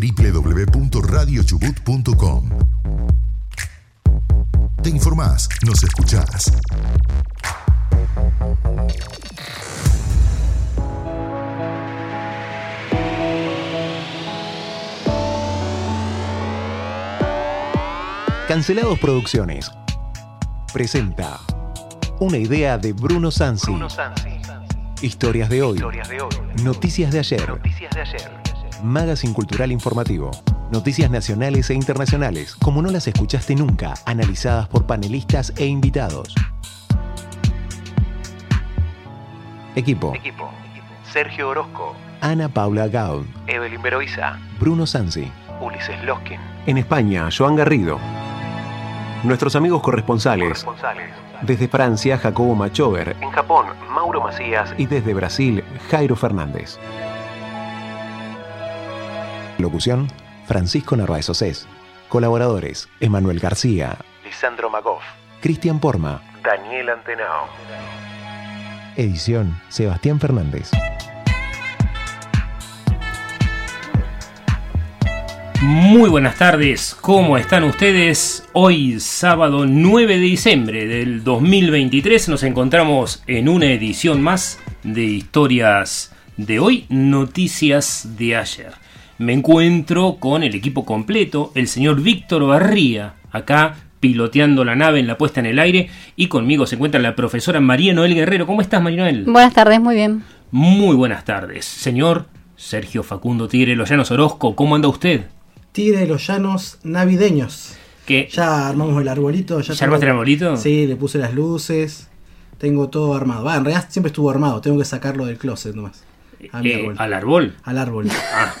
www.radiochubut.com. Te informás, nos escuchás. Cancelados Producciones presenta una idea de Bruno Sansi. Historias de hoy. Noticias de ayer. Magazine Cultural Informativo. Noticias nacionales e internacionales, como no las escuchaste nunca, analizadas por panelistas e invitados. Equipo. Sergio Orozco, Ana Paula Gaud. Evelyn Beroiza, Bruno Sansi. Ulises Loskin, En España, Joan Garrido. Nuestros amigos corresponsales. corresponsales. Desde Francia, Jacobo Machover. En Japón, Mauro Macías Y desde Brasil, Jairo Fernández. Locución, Francisco Narváez Océs. Colaboradores, Emanuel García, Lisandro Magoff, Cristian Porma. Daniel Antenao. Edición, Sebastián Fernández. Muy buenas tardes, ¿cómo están ustedes? Hoy sábado 9 de diciembre del 2023 nos encontramos en una edición más de historias de hoy, noticias de ayer. Me encuentro con el equipo completo, el señor Víctor Barría, acá piloteando la nave en la puesta en el aire, y conmigo se encuentra la profesora María Noel Guerrero. ¿Cómo estás, María Noel? Buenas tardes, muy bien. Muy buenas tardes, señor Sergio Facundo Tigre Loyanos Orozco, ¿cómo anda usted? Tigre de los llanos navideños. ¿Qué? Ya armamos el arbolito. ¿Ya, ¿Ya armaste el arbolito? Sí, le puse las luces. Tengo todo armado. Va, en realidad siempre estuvo armado. Tengo que sacarlo del closet nomás. A mi Eh, árbol. al árbol. Al árbol.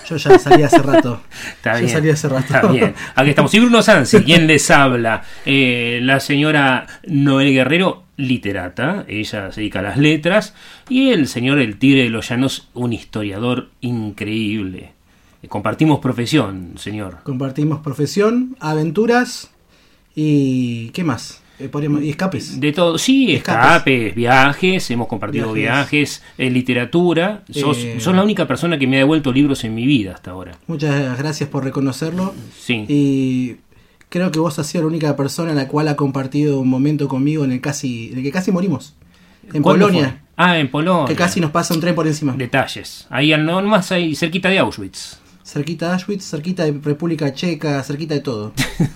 Yo ya salí hace rato. Está Yo bien. salí hace rato. Está bien. Aquí estamos. Y Bruno Sansi, ¿quién les habla? Eh, la señora Noel Guerrero, literata. Ella se dedica a las letras. Y el señor El Tigre de los Llanos, un historiador increíble. Eh, Compartimos profesión, señor. Compartimos profesión, aventuras y. ¿Qué más? Eh, podríamos- y escapes. De todo, sí, Escapes. escapes, viajes, hemos compartido viajes, Viajes. eh, literatura. Sos, Eh. sos la única persona que me ha devuelto libros en mi vida hasta ahora. Muchas gracias por reconocerlo. Sí. Y creo que vos has sido la única persona en la cual ha compartido un momento conmigo en el casi. en el que casi morimos. En ¿Cuándo Polonia. fue? Ah, en Polonia. Que casi nos pasa un tren por encima. Detalles. Ahí al no más ahí cerquita de Auschwitz. Cerquita de Auschwitz, cerquita de República Checa, cerquita de todo.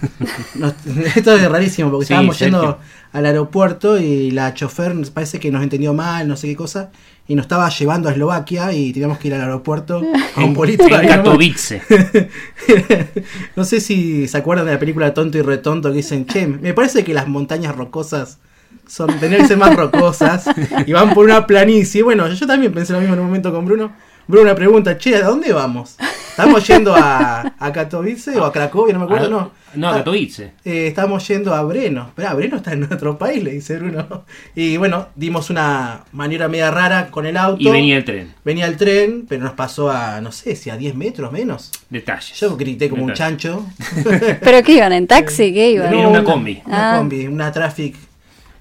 Nos- esto es rarísimo porque Sí, estábamos Sergio. yendo al aeropuerto y la chofer nos parece que nos entendió mal, no sé qué cosa, y nos estaba llevando a Eslovaquia y teníamos que ir al aeropuerto a un bolito. En. Katowice. no sé si se acuerdan de la película Tonto y Retonto que dicen, che, me parece que las montañas rocosas son tendrían que ser más rocosas y van por una planicie. Bueno, yo también pensé lo mismo en un momento con Bruno. Bruno pregunta, che, ¿a dónde vamos? ¿Estamos yendo a, a Katowice o a Cracovia? No me acuerdo, no. No, a Ah, Katowice. eh, estamos yendo a Breno. Espera, Breno está en otro país, le dice Bruno. Y bueno, dimos una maniera media rara con el auto. Y venía el tren. Venía el tren, pero nos pasó a, no sé, si a 10 metros menos. Detalles. Yo grité como un chancho. ¿Pero qué iban? ¿En taxi? ¿Qué iban? Una combi. Una Ah. combi, una traffic.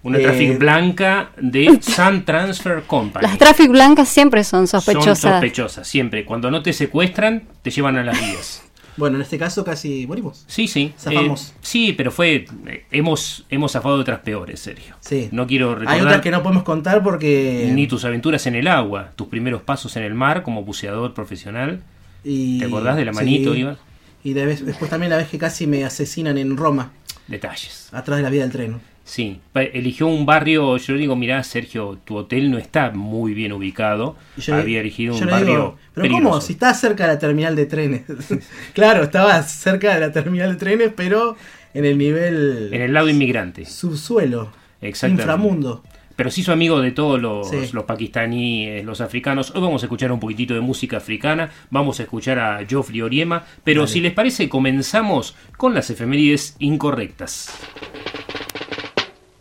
Una Eh, traffic blanca de Sun Transfer Company. Las traffic blancas siempre son Son sospechosas. sospechosas, siempre. Cuando no te secuestran, te llevan a las vías. Bueno, en este caso casi morimos. Sí, sí. Zafamos. Eh, sí, pero fue. eh, hemos, hemos zafado de otras peores, Sergio. Sí. No quiero Hay recordar otras que no podemos contar porque. ni tus aventuras en el agua, tus primeros pasos en el mar como buceador profesional. y- ¿Te acordás de la manito, sí. Iván? Y de vez- después también la vez que casi me asesinan en Roma, Detalles. atrás de la vía del tren. Sí, eligió un barrio, yo le digo, mirá Sergio, tu hotel no está muy bien ubicado. Yo- Había elegido un barrio digo, pero peligroso. ¿cómo? Si está cerca de la terminal de trenes. claro, estaba cerca de la terminal de trenes, pero en el nivel En el lado inmigrante. subsuelo. Exactamente. Inframundo. Pero se hizo amigo de todos los, Sí. los pakistaníes, los africanos. Hoy vamos a escuchar un poquitito de música africana, vamos a escuchar a Geoffrey Oriema, pero si les parece comenzamos con las efemérides incorrectas.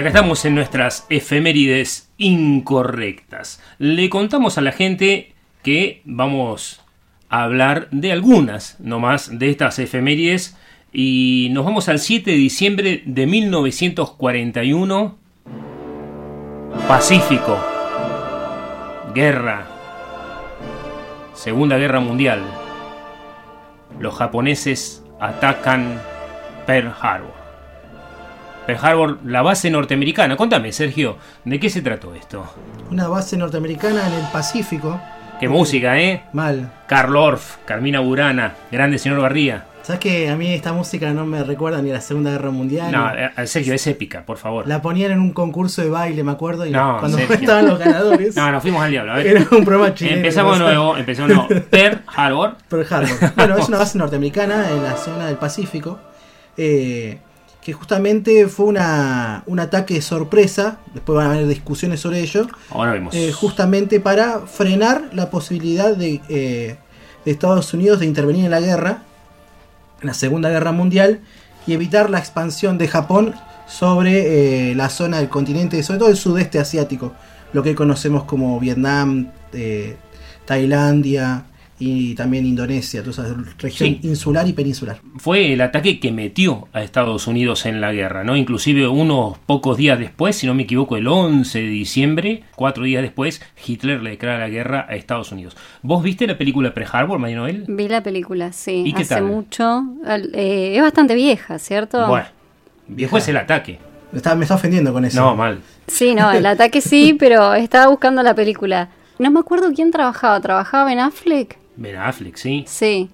Acá estamos en nuestras efemérides incorrectas. Le contamos a la gente que vamos a hablar de algunas nomás de estas efemérides y nos vamos al 7 de diciembre de 1941. Pacífico. Guerra. Segunda Guerra Mundial. Los japoneses atacan Pearl Harbor. Pearl Harbor, la base norteamericana. Contame, Sergio, ¿de qué se trató esto? Una base norteamericana en el Pacífico. Qué música, ¿eh? Mal. Carl Orff, Carmina Burana, grande señor Barría. ¿Sabes que a mí esta música no me recuerda ni a la Segunda Guerra Mundial? No, ni- eh, Sergio, es épica, por favor. La ponían en un concurso de baile, me acuerdo, y No, cuando Sergio. estaban los ganadores. No, nos fuimos al diablo. A ver. Era un programa chileno. Empezamos nuevo, empezamos nuevo. Pearl Harbor. Pearl Harbor. Bueno, es una base norteamericana en la zona del Pacífico. eh, que justamente fue una, un ataque de sorpresa. Después van a haber discusiones sobre ello. Ahora vemos. eh, justamente para frenar la posibilidad de, eh, de Estados Unidos de intervenir en la guerra, en la Segunda Guerra Mundial, y evitar la expansión de Japón sobre eh, la zona del continente, sobre todo el sudeste asiático, lo que conocemos como Vietnam, Tailandia y también Indonesia, toda esa región Sí. insular y peninsular. Fue el ataque que metió a Estados Unidos en la guerra, ¿no? Inclusive unos pocos días después, si no me equivoco, el 11 de diciembre, cuatro días después, Hitler le declara la guerra a Estados Unidos. ¿Vos viste la película Pearl Harbor, María Noel? Vi la película, sí, ¿Y qué hace tal? mucho. Al- eh, es bastante vieja, ¿cierto? Bueno, después el ataque. Me está, me está ofendiendo con eso. No, mal. Sí, no, el ataque sí, pero estaba buscando la película. No me acuerdo quién trabajaba. ¿Trabajaba en Affleck? Ben Affleck, sí. Sí.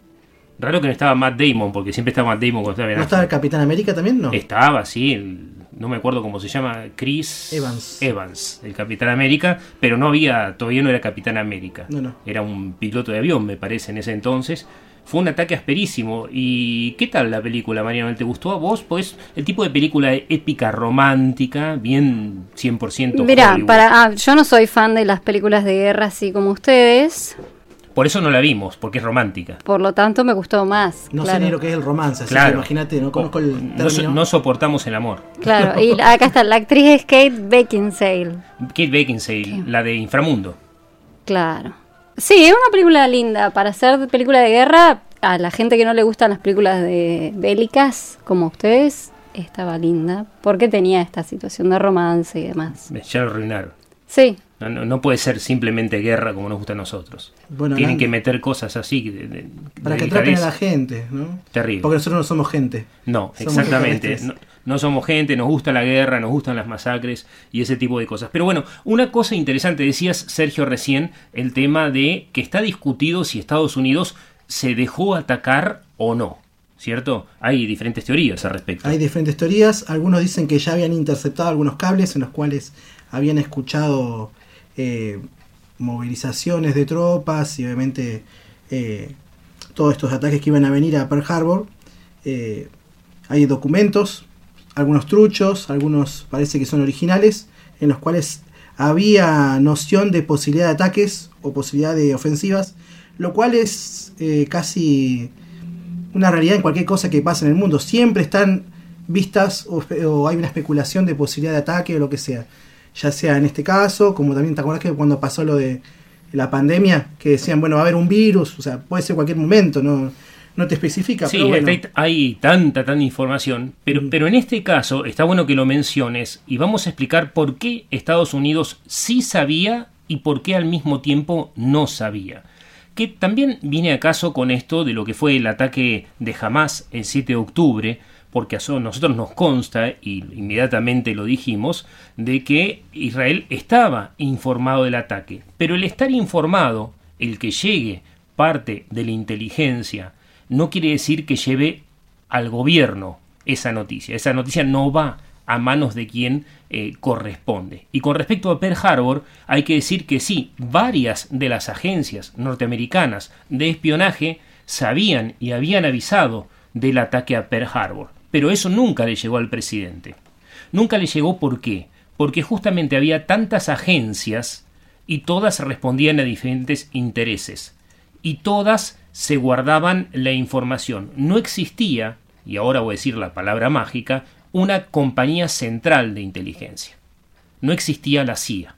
Raro que no estaba Matt Damon, porque siempre estaba Matt Damon cuando estaba Ben ¿No estaba el. Capitán América también? No. Estaba, sí, el- no me acuerdo cómo se llama, Chris Evans. Evans, el Capitán América, pero no había, todavía no era Capitán América. No, no. Era un piloto de avión, me parece, en ese entonces. Fue un ataque asperísimo. ¿Y qué tal la película, Mariano? ¿Te gustó a vos? Pues el tipo de película épica romántica, bien 100% Mira, Hollywood. para, ah, yo no soy fan de las películas de guerra así como ustedes, Por eso no la vimos, porque es romántica. por lo tanto me gustó más. No claro. sé ni lo que es el romance, así que Claro. imagínate, no conozco el No, so- término. no soportamos el amor. Claro, y acá está, la actriz es Kate Beckinsale. Kate Beckinsale, la de Inframundo. Claro. Sí, es una película linda. Para hacer película de guerra, a la gente que no le gustan las películas de bélicas, como ustedes, estaba linda. Porque tenía esta situación de romance y demás. Ya lo arruinaron. Sí, No, no- no puede ser simplemente guerra como nos gusta a nosotros. Bueno, Tienen que meter cosas así. de- de- Para que traten a la gente, ¿no? Terrible. Porque nosotros no somos gente. No, Somos exactamente. No somos gente, nos gusta la guerra, nos gustan las masacres y ese tipo de cosas. Pero bueno, una cosa interesante, decías Sergio recién, el tema de que está discutido si Estados Unidos se dejó atacar o no. ¿Cierto? Hay diferentes teorías al respecto. Hay diferentes teorías. Algunos dicen que ya habían interceptado algunos cables en los cuales habían escuchado eh, movilizaciones de tropas y obviamente eh, todos estos ataques que iban a venir a Pearl Harbor. Eh, hay documentos, algunos truchos, algunos parece que son originales, en los cuales había noción de posibilidad de ataques o posibilidad de ofensivas, lo cual es casi una realidad en cualquier cosa que pase en el mundo. Siempre están vistas o, o hay una especulación de posibilidad de ataque o lo que sea. Ya sea en este caso, como también te acuerdas que cuando pasó lo de la pandemia, que decían, bueno, va a haber un virus, o sea, puede ser cualquier momento, no, no te especifica. Sí, pero bueno. hay, hay tanta, tanta información, pero, Mm. pero en este caso está bueno que lo menciones y vamos a explicar por qué Estados Unidos sí sabía y por qué al mismo tiempo no sabía. Que también viene a caso con esto de lo que fue el ataque de Hamas el 7 de octubre, porque a so- nosotros nos consta, y inmediatamente lo dijimos, de que Israel estaba informado del ataque. Pero el estar informado, el que llegue parte de la inteligencia, no quiere decir que lleve al gobierno esa noticia. Esa noticia no va a manos de quien eh, corresponde. Y con respecto a Pearl Harbor, hay que decir que sí, varias de las agencias norteamericanas de espionaje sabían y habían avisado del ataque a Pearl Harbor, pero eso nunca le llegó al presidente. Nunca le llegó ¿por qué? Porque justamente había tantas agencias y todas respondían a diferentes intereses y todas se guardaban la información. No existía, y ahora voy a decir la palabra mágica, una compañía central de inteligencia. No existía la CIA.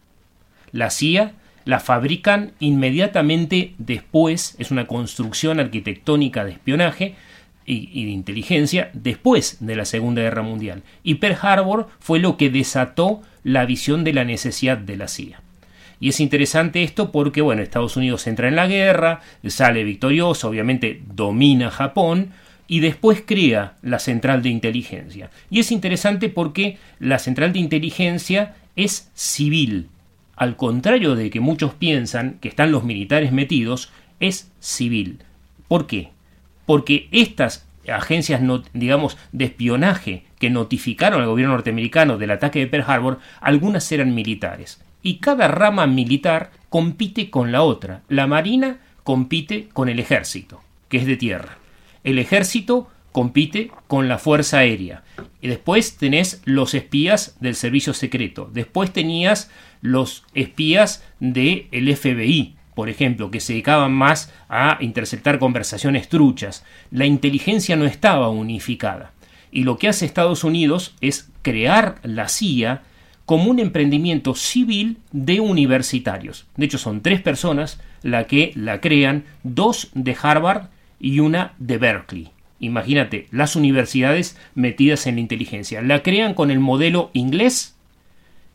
La CIA la fabrican inmediatamente después, es una construcción arquitectónica de espionaje y, de inteligencia después de la Segunda Guerra Mundial. Y Pearl Harbor fue lo que desató la visión de la necesidad de la CIA. Y es interesante esto porque, bueno, Estados Unidos entra en la guerra, sale victorioso, obviamente domina Japón, y después crea la central de inteligencia. Y es interesante porque la central de inteligencia es civil. Al contrario de que muchos piensan que están los militares metidos, es civil. ¿Por qué? Porque estas agencias, de espionaje que notificaron al gobierno norteamericano del ataque de Pearl Harbor, algunas eran militares. Y cada rama militar compite con la otra. La Marina compite con el ejército, que es de tierra el ejército compite con la Fuerza Aérea. Y después tenés los espías del servicio secreto. Después tenías los espías del FBI, por ejemplo, que se dedicaban más a interceptar conversaciones truchas. La inteligencia no estaba unificada. Y lo que hace Estados Unidos es crear la CIA como un emprendimiento civil de universitarios. De hecho, son tres personas las que la crean, dos de Harvard y una de Berkeley. Imagínate, las universidades metidas en la inteligencia. La crean con el modelo inglés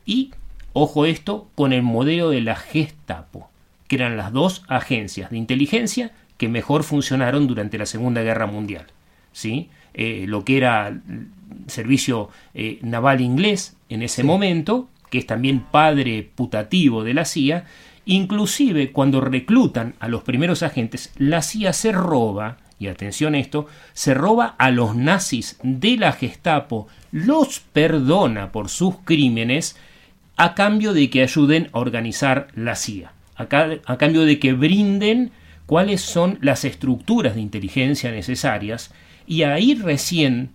y, ojo esto, con el modelo de la Gestapo, que eran las dos agencias de inteligencia que mejor funcionaron durante la Segunda Guerra Mundial. ¿sí? Eh, lo que era el servicio eh, naval inglés en ese momento, que es también padre putativo de la CIA, Inclusive cuando reclutan a los primeros agentes, la CIA se roba, y atención a esto, se roba a los nazis de la Gestapo, los perdona por sus crímenes a cambio de que ayuden a organizar la CIA, a, cambio de que brinden cuáles son las estructuras de inteligencia necesarias y ahí recién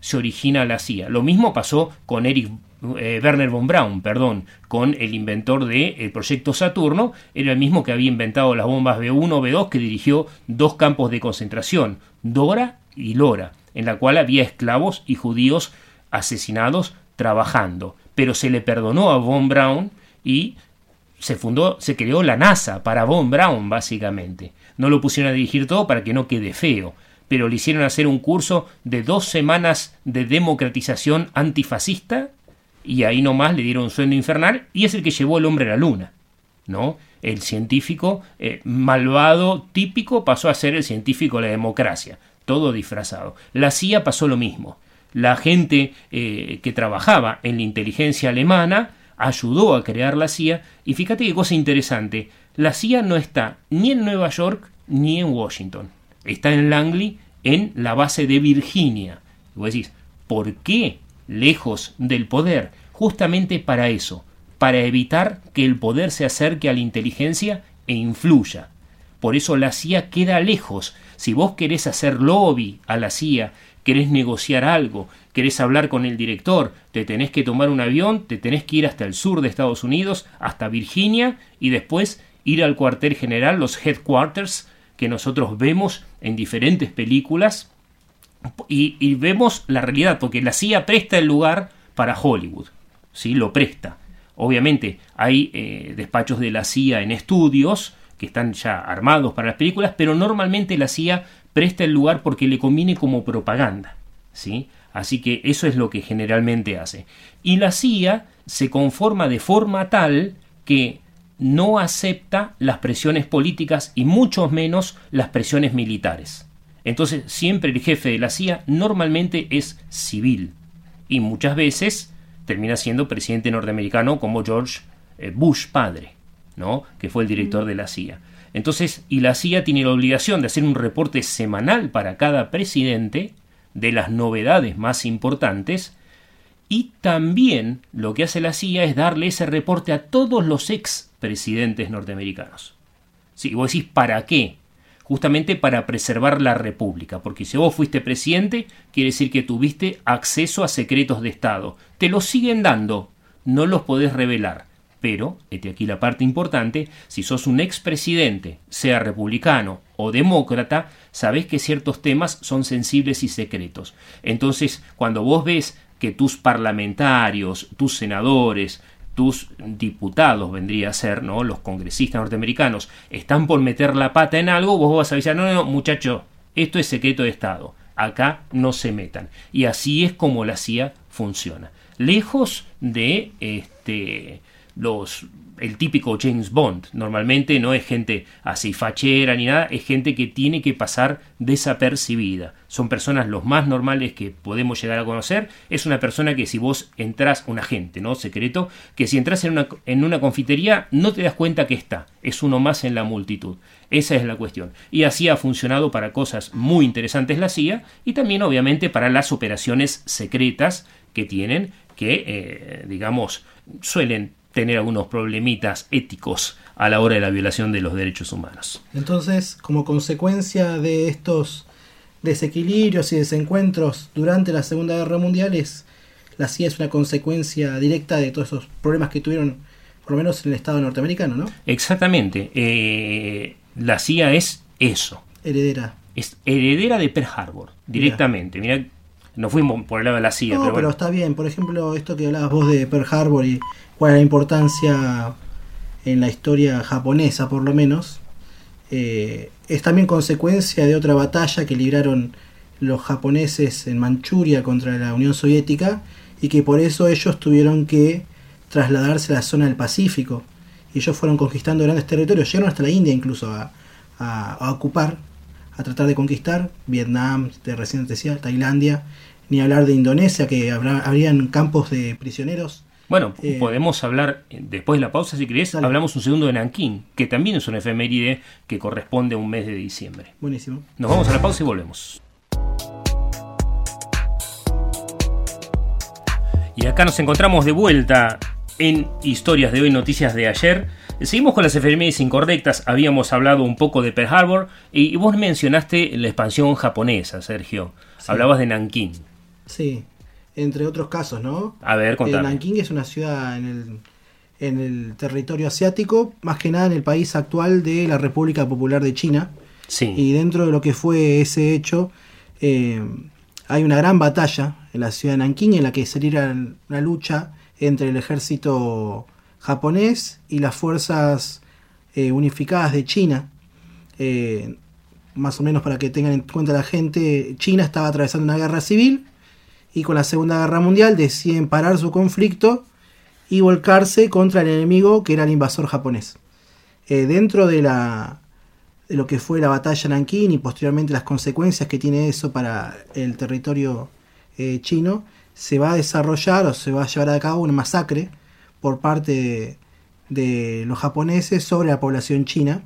se origina la CIA. Lo mismo pasó con Eric eh, Werner von Braun, perdón, con el inventor del proyecto Saturno, era el mismo que había inventado las bombas B1, B2, que dirigió dos campos de concentración, Dora y Lora, en la cual había esclavos y judíos asesinados trabajando. Pero se le perdonó a von Braun y se fundó, se creó la NASA para von Braun, básicamente. No lo pusieron a dirigir todo para que no quede feo, pero le hicieron hacer un curso de dos semanas de democratización antifascista y ahí nomás le dieron un sueño infernal y es el que llevó el hombre a la luna. ¿no? El científico eh, malvado típico pasó a ser el científico de la democracia, todo disfrazado. La CIA pasó lo mismo. La gente eh, que trabajaba en la inteligencia alemana ayudó a crear la CIA y fíjate qué cosa interesante, la CIA no está ni en Nueva York ni en Washington, está en Langley, en la base de Virginia. Y vos decís, ¿por qué lejos del poder? justamente para eso, para evitar que el poder se acerque a la inteligencia e influya. Por eso la CIA queda lejos. Si vos querés hacer lobby a la CIA, querés negociar algo, querés hablar con el director, te tenés que tomar un avión, te tenés que ir hasta el sur de Estados Unidos, hasta Virginia, y después ir al cuartel general, los headquarters, que nosotros vemos en diferentes películas, y, vemos la realidad, porque la CIA presta el lugar para Hollywood lo presta. Obviamente hay eh, despachos de la CIA en estudios que están ya armados para las películas, pero normalmente la CIA presta el lugar porque le conviene como propaganda. ¿sí? Así que eso es lo que generalmente hace. Y la CIA se conforma de forma tal que no acepta las presiones políticas y mucho menos las presiones militares. Entonces siempre el jefe de la CIA normalmente es civil y muchas veces termina siendo presidente norteamericano como George eh, Bush padre. ¿no? que fue el director de la CIA. Entonces, y la CIA tiene la obligación de hacer un reporte semanal para cada presidente de las novedades más importantes y también lo que hace la CIA es darle ese reporte a todos los ex presidentes norteamericanos. Si vos decís, ¿para qué? Justamente para preservar la república, porque si vos fuiste presidente, quiere decir que tuviste acceso a secretos de Estado. Te los siguen dando, no los podés revelar. Pero, este aquí la parte importante, si sos un expresidente, sea republicano o demócrata, sabés que ciertos temas son sensibles y secretos. Entonces, cuando vos ves que tus parlamentarios, tus senadores, tus diputados vendría a ser, ¿no? Los congresistas norteamericanos están por meter la pata en algo, vos vas a avisar, no, no, no, muchacho, esto es secreto de Estado, acá no se metan. Y así es como la CIA funciona. Lejos de este los el típico James Bond. Normalmente no es gente así fachera ni nada, es gente que tiene que pasar desapercibida. Son personas los más normales que podemos llegar a conocer. Es una persona que si vos entras, un agente, ¿no? Secreto, que si entras en una, en una confitería no te das cuenta que está. Es uno más en la multitud. Esa es la cuestión. Y así ha funcionado para cosas muy interesantes la CIA y también obviamente para las operaciones secretas que tienen que, eh, digamos, suelen tener algunos problemitas éticos a la hora de la violación de los derechos humanos. Entonces, como consecuencia de estos desequilibrios y desencuentros durante la Segunda Guerra Mundial, es, la CIA es una consecuencia directa de todos esos problemas que tuvieron, por lo menos en el Estado norteamericano, ¿no? Exactamente. Eh, la CIA es eso. Heredera. Es heredera de Pearl Harbor, directamente. Mira, no fuimos por el lado de la CIA. No, pero, está bien. Por ejemplo, esto que hablabas vos de Pearl Harbor y cuál es la importancia en la historia japonesa, por lo menos, eh, es también consecuencia de otra batalla que libraron los japoneses en Manchuria contra la Unión Soviética y que por eso ellos tuvieron que trasladarse a la zona del Pacífico. Y ellos fueron conquistando grandes territorios, llegaron hasta la India incluso a, a, a ocupar, a tratar de conquistar Vietnam, de recién decía, Tailandia, ni hablar de Indonesia, que habrá, habrían campos de prisioneros. Bueno, Eh, podemos hablar eh, después de la pausa, si querés, Dale. hablamos un segundo de Nankín, que también es una efeméride que corresponde a un mes de diciembre. Buenísimo. Nos vamos a la pausa y volvemos. Y acá nos encontramos de vuelta en Historias de hoy, Noticias de ayer. Seguimos con las efemérides incorrectas. Habíamos hablado un poco de Pearl Harbor y vos mencionaste la expansión japonesa, Sergio. Hablabas de Nankín. Sí, entre otros casos, ¿no? A ver, Eh, contame. Nankín es una ciudad en el, en el territorio asiático, más que nada en el país actual de la República Popular de China. Sí. Y dentro de lo que fue ese hecho, eh, hay una gran batalla en la ciudad de Nankín en la que se una lucha entre el ejército japonés y las fuerzas eh, unificadas de China. Eh, más o menos para que tengan en cuenta la gente, China estaba atravesando una guerra civil y con la Segunda Guerra Mundial deciden parar su conflicto y volcarse contra el enemigo que era el invasor japonés. Eh, dentro de, la, de lo que fue la batalla Nankín y posteriormente las consecuencias que tiene eso para el territorio chino, se va a desarrollar o se va a llevar a cabo una masacre por parte de, los japoneses sobre la población china,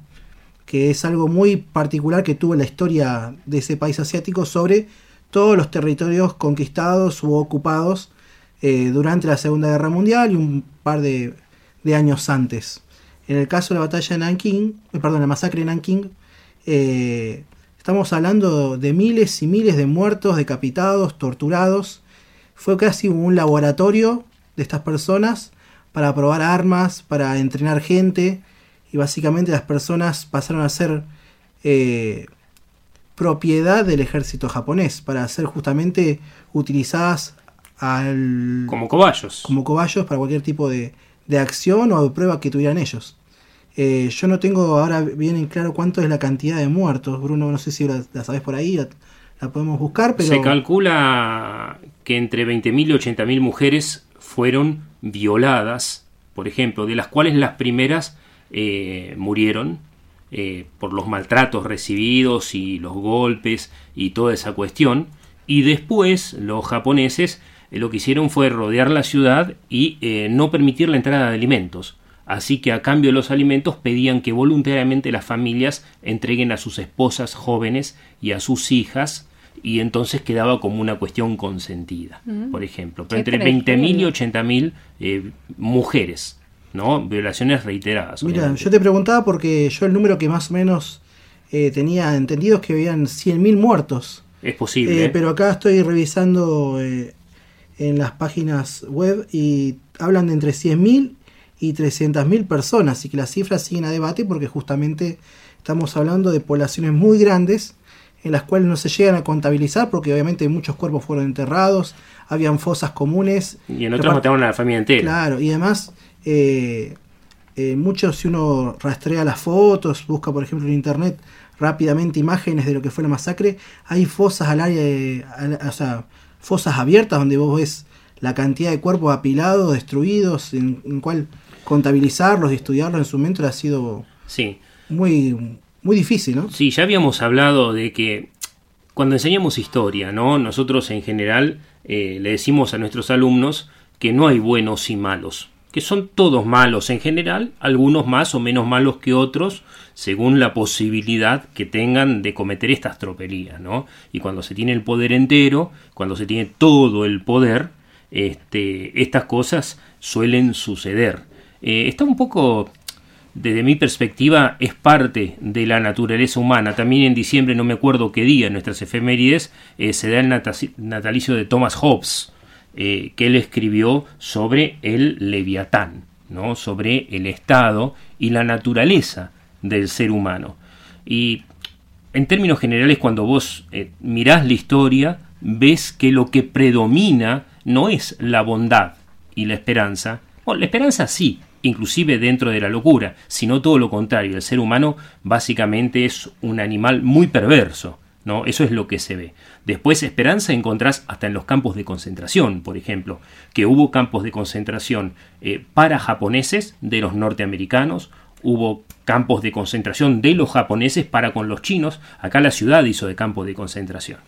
que es algo muy particular que tuvo la historia de ese país asiático sobre todos los territorios conquistados u ocupados eh, durante la Segunda Guerra Mundial y un par de, años antes. En el caso de la batalla de Nankín, eh, perdón, la masacre de Nankín, eh, estamos hablando de miles y miles de muertos, decapitados, torturados. Fue casi un laboratorio de estas personas para probar armas, para entrenar gente y básicamente las personas pasaron a ser eh, propiedad del ejército japonés para ser justamente utilizadas al, Como cobayos. como cobayos para cualquier tipo de, de acción o de prueba que tuvieran ellos. Eh, yo no tengo ahora bien en claro cuánto es la cantidad de muertos, Bruno, no sé si la, la sabes por ahí, la, la podemos buscar, pero... Se calcula que entre 20.000 y 80.000 mujeres fueron violadas, por ejemplo, de las cuales las primeras eh, murieron eh, por los maltratos recibidos y los golpes y toda esa cuestión. Y después los japoneses eh, lo que hicieron fue rodear la ciudad y no permitir la entrada de alimentos. Así que a cambio de los alimentos pedían que voluntariamente las familias entreguen a sus esposas jóvenes y a sus hijas y entonces quedaba como una cuestión consentida, por ejemplo. Pero entre 20.000 y tremendo. 80.000 eh, mujeres, ¿no? Violaciones reiteradas. Mira, obviamente. yo te preguntaba porque yo el número que más o menos eh, tenía entendido es que habían 100.000 muertos. Es posible. Eh, pero acá estoy revisando eh, en las páginas web y hablan de entre 100.000 y 300.000 personas, así que las cifras siguen a debate porque justamente estamos hablando de poblaciones muy grandes en las cuales no se llegan a contabilizar porque obviamente muchos cuerpos fueron enterrados, habían fosas comunes. y en aparte- mataron a la familia entera. Claro, y además, eh, eh, muchos, si uno rastrea las fotos, busca por ejemplo en internet rápidamente imágenes de lo que fue la masacre, hay fosas al área, de- al- o sea, fosas abiertas donde vos ves la cantidad de cuerpos apilados, destruidos, en, en cual contabilizarlos y estudiarlos en su momento ha sido Sí. muy, muy difícil, ¿no? Sí, ya habíamos hablado de que cuando enseñamos historia, ¿no? Nosotros en general eh, le decimos a nuestros alumnos que no hay buenos y malos, que son todos malos en general, algunos más o menos malos que otros, según la posibilidad que tengan de cometer estas tropelías, ¿no? Y cuando se tiene el poder entero, cuando se tiene todo el poder, este, estas cosas suelen suceder. Eh, está un poco desde mi perspectiva, es parte de la naturaleza humana. También en diciembre, no me acuerdo qué día, nuestras efemérides, eh, se da el natalicio de Thomas Hobbes, eh, que él escribió sobre el leviatán, ¿no? sobre el estado y la naturaleza del ser humano. Y en términos generales, cuando vos eh, mirás la historia, ves que lo que predomina no es la bondad y la esperanza. Bueno, la esperanza sí, inclusive dentro de la locura, sino todo lo contrario. El ser humano básicamente es un animal muy perverso. ¿no? Eso es lo que se ve. Después, esperanza encontrás hasta en los campos de concentración, por ejemplo, que hubo campos de concentración eh, para japoneses de los norteamericanos, hubo campos de concentración de los japoneses para con los chinos. Acá la ciudad hizo de campo de concentración.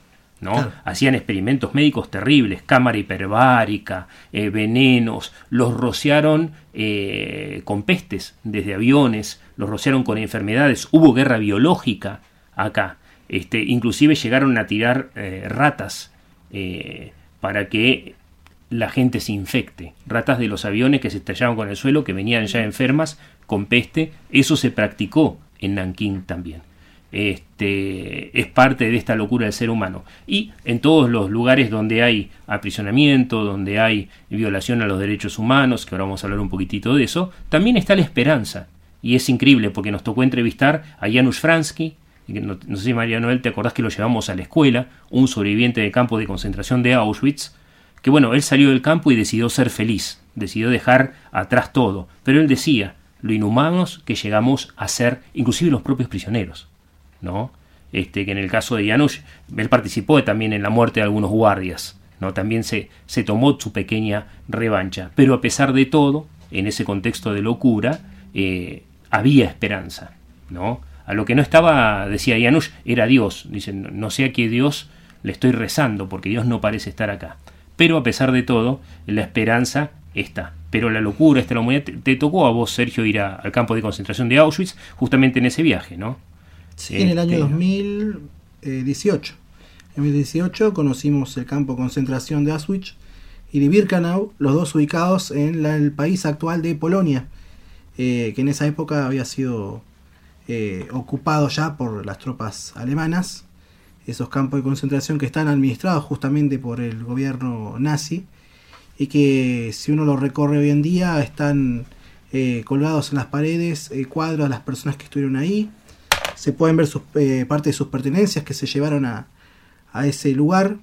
¿No? Claro. Hacían experimentos médicos terribles, cámara hiperbárica, eh, venenos, los rociaron eh, con pestes desde aviones, los rociaron con enfermedades, hubo guerra biológica acá, este, inclusive llegaron a tirar eh, ratas eh, para que la gente se infecte, ratas de los aviones que se estrellaban con el suelo, que venían ya enfermas con peste, eso se practicó en Nankín también este, es parte de esta locura del ser humano. Y en todos los lugares donde hay aprisionamiento, donde hay violación a los derechos humanos, que ahora vamos a hablar un poquitito de eso, también está la esperanza. Y es increíble porque nos tocó entrevistar a Janusz Fransky, no, no sé si María Noel te acordás que lo llevamos a la escuela, un sobreviviente de campo de concentración de Auschwitz, que bueno, él salió del campo y decidió ser feliz, decidió dejar atrás todo, pero él decía lo inhumanos que llegamos a ser, inclusive los propios prisioneros. ¿No? Este, que en el caso de Janusz, él participó también en la muerte de algunos guardias, ¿no? También se, se tomó su pequeña revancha. Pero a pesar de todo, en ese contexto de locura, eh, había esperanza, ¿no? A lo que no estaba, decía Janusz, era Dios. Dicen, no sé a qué Dios le estoy rezando, porque Dios no parece estar acá. Pero a pesar de todo, la esperanza está. Pero la locura, esta la humanidad, te, tocó a vos, Sergio, ir al campo de concentración de Auschwitz, justamente en ese viaje, ¿no? Sí, en el año Este, 2018. En 2018 conocimos el campo de concentración de Auschwitz y de Birkenau, los dos ubicados en la- el país actual de Polonia, eh, que en esa época había sido eh, ocupado ya por las tropas alemanas. Esos campos de concentración que están administrados justamente por el gobierno nazi y que si uno lo recorre hoy en día están eh, colgados en las paredes cuadros de las personas que estuvieron ahí se pueden ver sus, eh, parte de sus pertenencias que se llevaron a, a ese lugar.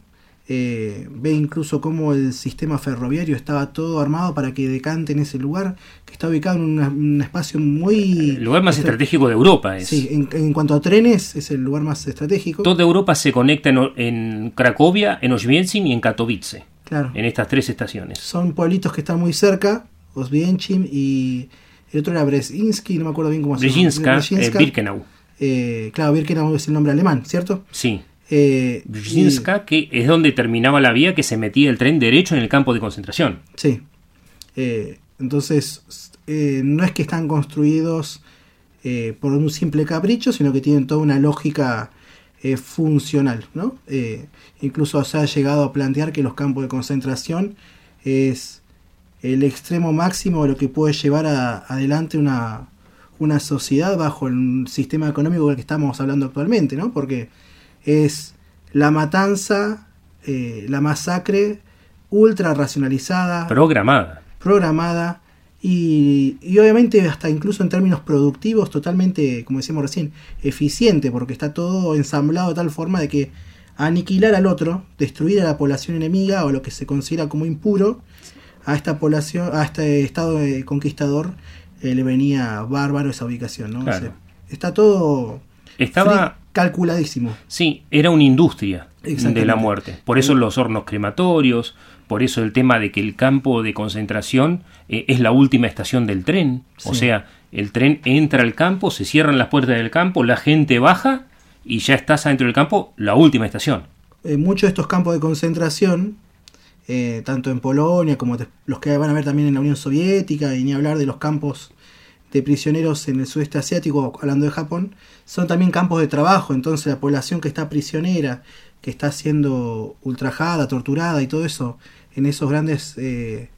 Eh, ve incluso cómo el sistema ferroviario estaba todo armado para que decante en ese lugar, que está ubicado en una- un espacio muy... El lugar más estra- estratégico de Europa es. Sí, en, en cuanto a trenes, es el lugar más estratégico. Toda Europa se conecta en, Cracovia, en Oświęcim y en Katowice, Claro. en estas tres estaciones. Son pueblitos que están muy cerca, Oswiecim y el otro era Brzezinski, no me acuerdo bien cómo se llama. Brzezinska, eh. Birkenau. Eh, claro, Birkenau es el nombre alemán, ¿cierto? Sí. Eh, Brzezinska, que es donde terminaba la vía que se metía el tren derecho en el campo de concentración. Sí. Eh, entonces, eh, no es que están construidos por un simple capricho, sino que tienen toda una lógica funcional. ¿no? Incluso se ha llegado a plantear que los campos de concentración es el extremo máximo de lo que puede llevar a- adelante una, una sociedad bajo el sistema económico del que estamos hablando actualmente, ¿no? porque es la matanza, eh, la masacre ultra racionalizada, Programada. programada y, y obviamente hasta incluso en términos productivos totalmente, como decíamos recién, eficiente, porque está todo ensamblado de tal forma de que aniquilar al otro, destruir a la población enemiga o lo que se considera como impuro, a esta población, a este estado conquistador eh, le venía bárbaro esa ubicación, ¿no? O Claro. sea, está todo Estaba, calculadísimo. sí, era una industria de la muerte. Por eso los hornos crematorios, por eso el tema de que el campo de concentración eh, es la última estación del tren. O sea, el tren entra al campo, se cierran las puertas del campo, la gente baja y ya estás adentro del campo, la última estación. eh, muchos de estos campos de concentración, eh, tanto en Polonia como los que van a ver también en la Unión Soviética, y ni hablar de los campos de prisioneros en el sudeste asiático, hablando de Japón, son también campos de trabajo. Entonces la población que está prisionera, que está siendo ultrajada, torturada y todo eso, en esos grandes eh,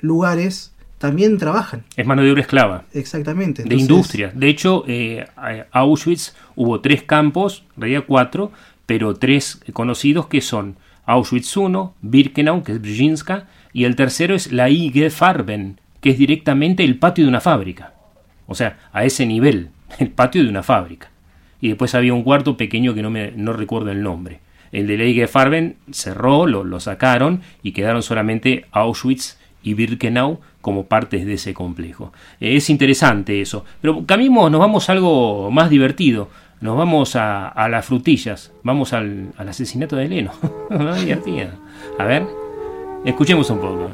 lugares, también trabajan. Es mano de obra esclava. Exactamente. de industria. De hecho, eh, a- Auschwitz hubo tres campos, en realidad cuatro, pero tres conocidos que son Auschwitz I, Birkenau, que es Brzezinska, y el tercero es la IG Farben, que es directamente el patio de una fábrica. O sea, a ese nivel, el patio de una fábrica. Y después había un cuarto pequeño que no, me, no recuerdo el nombre. El de la IG Farben cerró, lo, lo sacaron y quedaron solamente Auschwitz y Birkenau como partes de ese complejo. Es interesante eso. Pero cambiemos, nos vamos a algo más divertido. Nos vamos a, a las frutillas. Vamos al, al asesinato de Leno. Divertida. A ver, escuchemos un poco.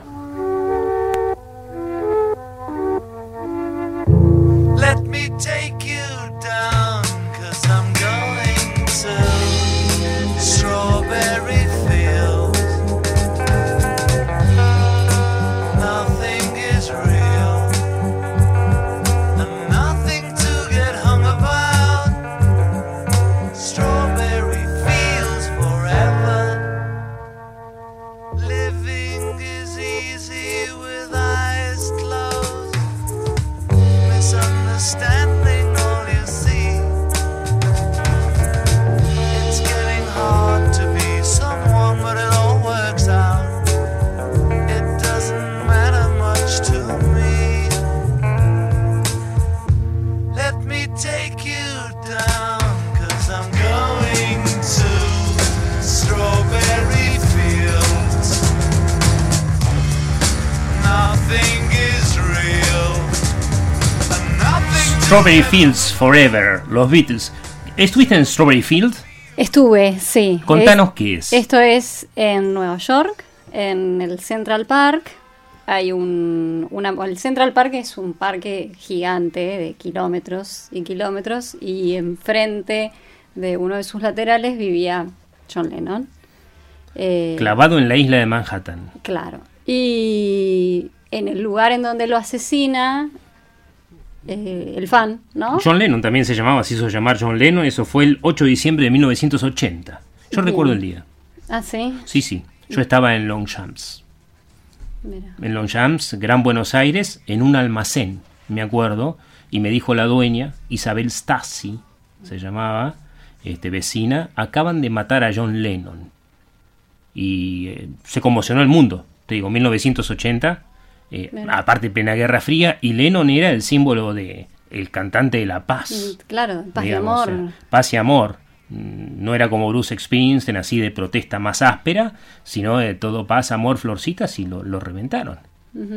Strawberry Fields Forever, los Beatles. ¿Estuviste en Strawberry Field? Estuve, sí. Contanos Es- qué es. Esto es en Nueva York, en el Central Park. Hay un. Una, el Central Park es un parque gigante de kilómetros y kilómetros. Y enfrente de uno de sus laterales vivía John Lennon. Eh, Clavado en la isla de Manhattan. Claro. Y en el lugar en donde lo asesina, eh, el fan, ¿no? John Lennon también se llamaba, se hizo llamar John Lennon, eso fue el 8 de diciembre de 1980. Yo Bien. recuerdo el día. Ah, sí. Sí, sí. Yo estaba en Longchamps. Mira. En Longchamps, Gran Buenos Aires, en un almacén, me acuerdo, y me dijo la dueña, Isabel Stasi, se llamaba, este, vecina, acaban de matar a John Lennon. Y eh, se conmocionó el mundo. Te digo, 1980, eh, aparte plena Guerra Fría, y Lennon era el símbolo de el cantante de la paz. Mm, Claro, paz y amor. paz y amor. Mm, No era como Bruce Springsteen, así de protesta más áspera, sino de todo paz, amor, florcitas y lo, lo reventaron.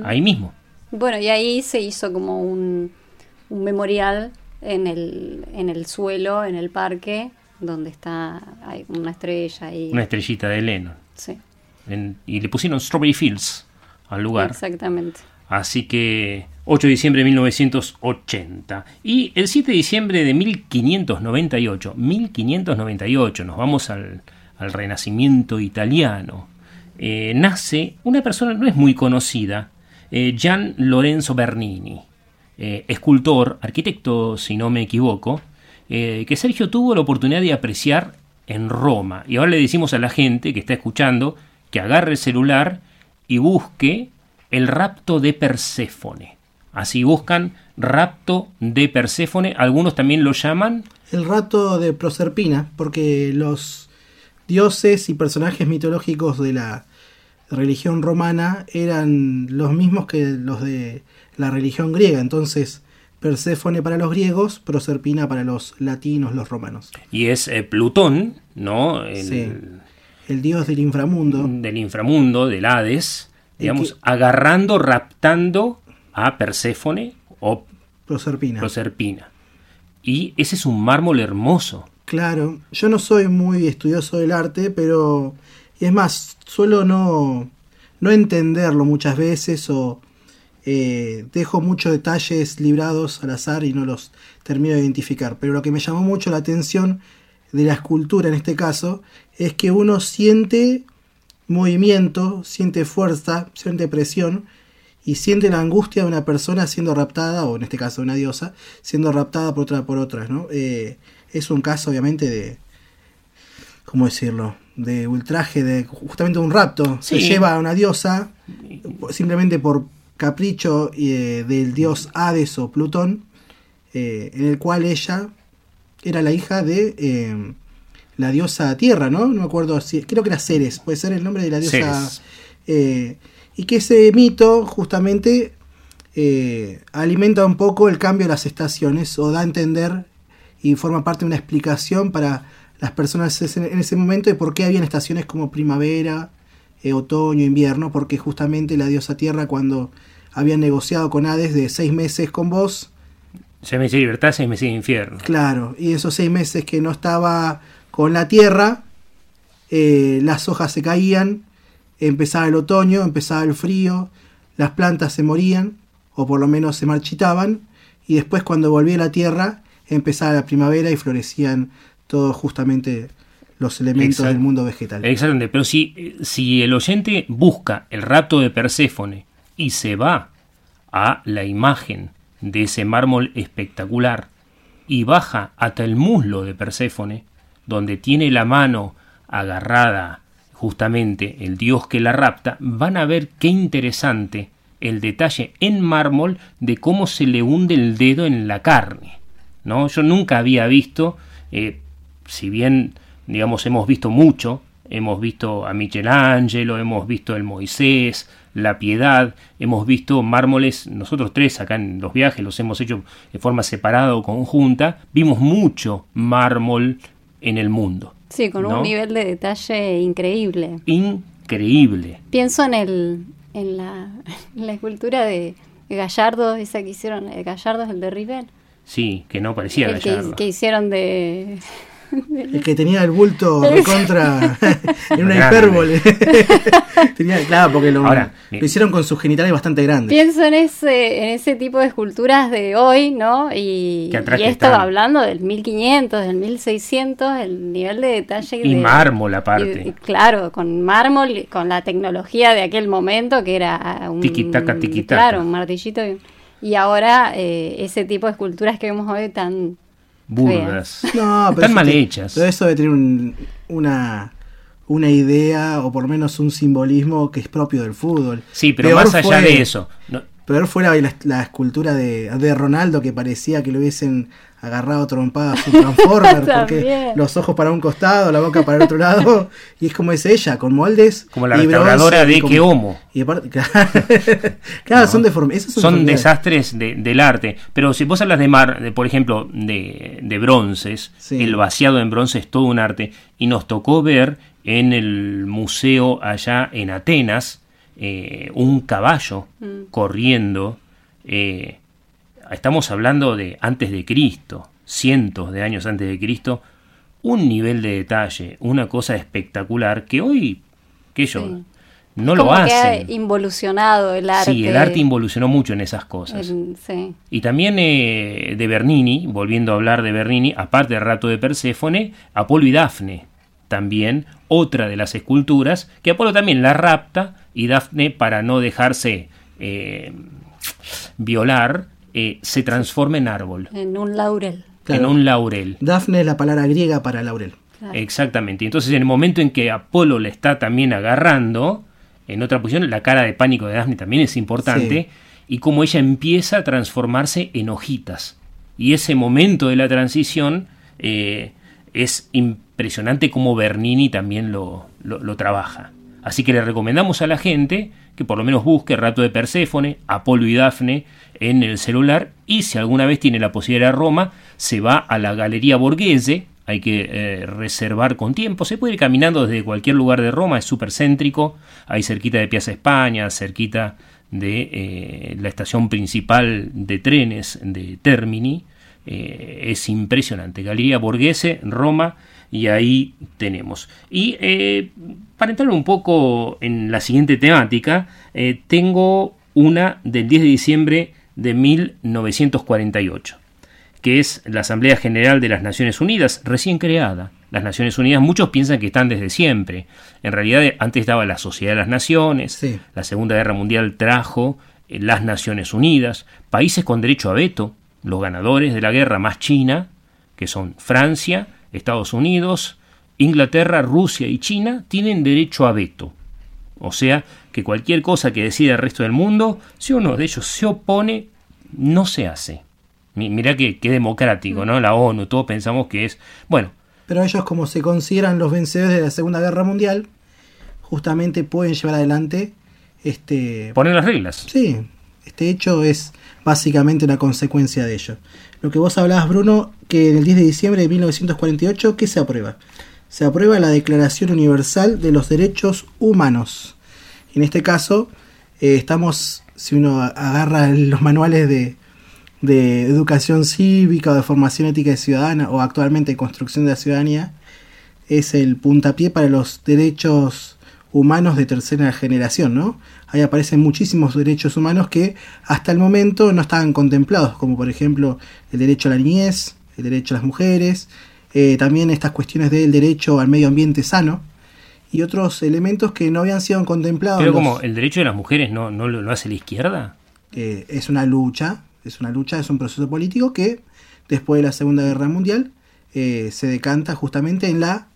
Ahí mismo. Bueno, y ahí se hizo como un, un memorial en el, en el suelo, en el parque, donde está hay una estrella ahí. Una estrellita de Lennon. Sí, En- y le pusieron Strawberry Fields al lugar. exactamente. Así que 8 de diciembre de 1980. Y el 7 de diciembre de 1598. 1598. Nos vamos al, al Renacimiento italiano. Eh, nace una persona no es muy conocida. eh, Gian Lorenzo Bernini. eh, escultor, arquitecto, si no me equivoco, que Sergio tuvo la oportunidad de apreciar en Roma. Y ahora le decimos a la gente que está escuchando que agarre el celular y busque el rapto de Perséfone. Así buscan rapto de Perséfone, algunos también lo llaman El rato de Proserpina, porque los dioses y personajes mitológicos de la religión romana eran los mismos que los de la religión griega. Entonces, Perséfone para los griegos, Proserpina para los latinos, los romanos. y es eh, Plutón, ¿no? El, Sí. El dios del inframundo. del inframundo, del Hades, digamos, que- agarrando, raptando a Perséfone o Proserpina. Proserpina. Y ese es un mármol hermoso. Claro, yo no soy muy estudioso del arte, pero y es más, suelo no, no entenderlo muchas veces o eh, dejo muchos detalles librados al azar y no los termino de identificar. Pero lo que me llamó mucho la atención de la escultura en este caso es que uno siente movimiento, siente fuerza, siente presión y siente la angustia de una persona siendo raptada, o en este caso una diosa, siendo raptada por otra por otras, ¿no? Eh, es un caso obviamente de, ¿cómo decirlo? De ultraje, de justamente un rapto. Se lleva a una diosa simplemente por capricho eh, del dios Hades o Plutón, eh, en el cual ella era la hija de eh, la diosa Tierra, ¿no? No me acuerdo si, creo que era Ceres, puede ser el nombre de la diosa. Eh, y que ese mito justamente eh, alimenta un poco el cambio de las estaciones o da a entender y forma parte de una explicación para las personas en ese momento de por qué habían estaciones como primavera, eh, otoño, invierno, porque justamente la diosa Tierra cuando habían negociado con Hades de seis meses con vos, Seis meses de libertad, seis meses de infierno. Claro, y esos seis meses que no estaba con la tierra, eh, las hojas se caían, empezaba el otoño, empezaba el frío, las plantas se morían, o por lo menos se marchitaban, y después cuando volvía la tierra, empezaba la primavera y florecían todos justamente los elementos Exacto. del mundo vegetal. Exactamente, pero si, si el oyente busca el rapto de Perséfone y se va a la imagen de ese mármol espectacular y baja hasta el muslo de Perséfone, donde tiene la mano agarrada justamente el dios que la rapta, van a ver qué interesante el detalle en mármol de cómo se le hunde el dedo en la carne. ¿no? Yo nunca había visto, eh, si bien digamos hemos visto mucho, hemos visto a Michelangelo, hemos visto el Moisés, la Piedad, hemos visto mármoles, nosotros tres acá en los viajes los hemos hecho de forma separada o conjunta, vimos mucho mármol en el mundo. Sí, con ¿no? un nivel de detalle increíble. Increíble. Pienso en el en la, en la escultura de Gallardo, esa que hicieron, eh, Gallardo es el de River, Sí, que no parecía el que, Gallardo. que hicieron de El que tenía el bulto contra en una hipérbole. tenía, claro, porque lo, Ahora, lo hicieron con sus genitales bastante grandes. Pienso en ese, en ese tipo de esculturas de hoy, ¿no? Y, Que atrás y esto están. hablando del 1500, del 1600, el nivel de detalle. Y de- mármol aparte. y claro, con mármol, y con la tecnología de aquel momento que era un. Tiquitaca, tiquitaca. Claro, un martillito. Y, y ahora eh, ese tipo de esculturas que vemos hoy tan. Burdas. No, pero Están eso mal te- hechas. Todo eso debe tener un- una, una idea o por lo menos un simbolismo que es propio del fútbol. Sí, pero Peor más allá fue- de eso. no- Peor fue la, la- la escultura de, de Ronaldo que parecía que le hubiesen agarrado trompada a su Transformer porque los ojos para un costado, la boca para el otro lado y es como es ella, con moldes como la restauradora de que homo. Y aparte, claro, son deformes. Son, desastres de- del arte. Pero si vos hablas de mar, de, por ejemplo, de, de bronces, Sí. el vaciado en bronce es todo un arte. Y nos tocó ver en el museo allá en Atenas eh, un caballo corriendo. eh, estamos hablando de antes de Cristo, cientos de años antes de Cristo. Un nivel de detalle, una cosa espectacular que hoy, que yo, Sí. no lo como que ha hacen. involucionado el arte. Sí, el arte involucionó mucho en esas cosas. el- sí. Y también eh, de Bernini, volviendo a hablar de Bernini, aparte del rato de Perséfone, Apolo y Dafne, también otra de las esculturas, que Apolo también la rapta y Dafne, para no dejarse eh, violar, eh, se transforma en árbol, En un laurel. Claro. en un laurel. Dafne es la palabra griega para laurel. Claro. Exactamente. Entonces, en el momento en que Apolo le está también agarrando, en otra posición, la cara de pánico de Daphne también es importante, y como ella empieza a transformarse en hojitas. Y ese momento de la transición eh, es impresionante como Bernini también lo, lo- lo trabaja. Así que le recomendamos a la gente que por lo menos busque Rato de Perséfone, Apolo y Dafne en el celular y si alguna vez tiene la posibilidad de Roma, se va a la Galería Borghese, hay que eh, reservar con tiempo, se puede ir caminando desde cualquier lugar de Roma, es súper céntrico, ahí cerquita de Piazza España, cerquita de eh, la estación principal de trenes de Termini, eh, es impresionante. Galería Borghese, Roma, y ahí tenemos. Y para entrar un poco en la siguiente temática, tengo una del 10 de diciembre de 1948, que es la Asamblea General de las Naciones Unidas, recién creada. Las Naciones Unidas, muchos piensan que están desde siempre. En realidad, antes estaba la Sociedad de las Naciones, Sí. la Segunda Guerra Mundial trajo eh, las Naciones Unidas, países con derecho a veto, los ganadores de la guerra más China, que son Francia, Estados Unidos, Inglaterra, Rusia y China, tienen derecho a veto. O sea, que cualquier cosa que decida el resto del mundo, si uno de ellos se opone, no se hace. Mi- Mirá que, que democrático, ¿no? La ONU, todos pensamos que es... Bueno, Pero ellos, como se consideran los vencedores de la Segunda Guerra Mundial, justamente pueden llevar adelante este. poner las reglas. Sí, este hecho es básicamente una consecuencia de ello. Lo que vos hablabas, Bruno, que en el 10 de diciembre de 1948, ¿qué se aprueba? Se aprueba la Declaración Universal de los Derechos Humanos. En este caso, eh, estamos, si uno agarra los manuales de, de educación cívica o de formación ética y ciudadana, o actualmente construcción de la ciudadanía, es el puntapié para los derechos humanos de tercera generación, ¿no? Ahí aparecen muchísimos derechos humanos que hasta el momento no estaban contemplados, como por ejemplo el derecho a la niñez, el derecho a las mujeres, eh, también estas cuestiones del derecho al medio ambiente sano y otros elementos que no habían sido contemplados. Pero los- como el derecho de las mujeres no, no lo, lo hace la izquierda. eh, es una lucha, es una lucha, es un proceso político que después de la Segunda Guerra Mundial eh, se decanta justamente en la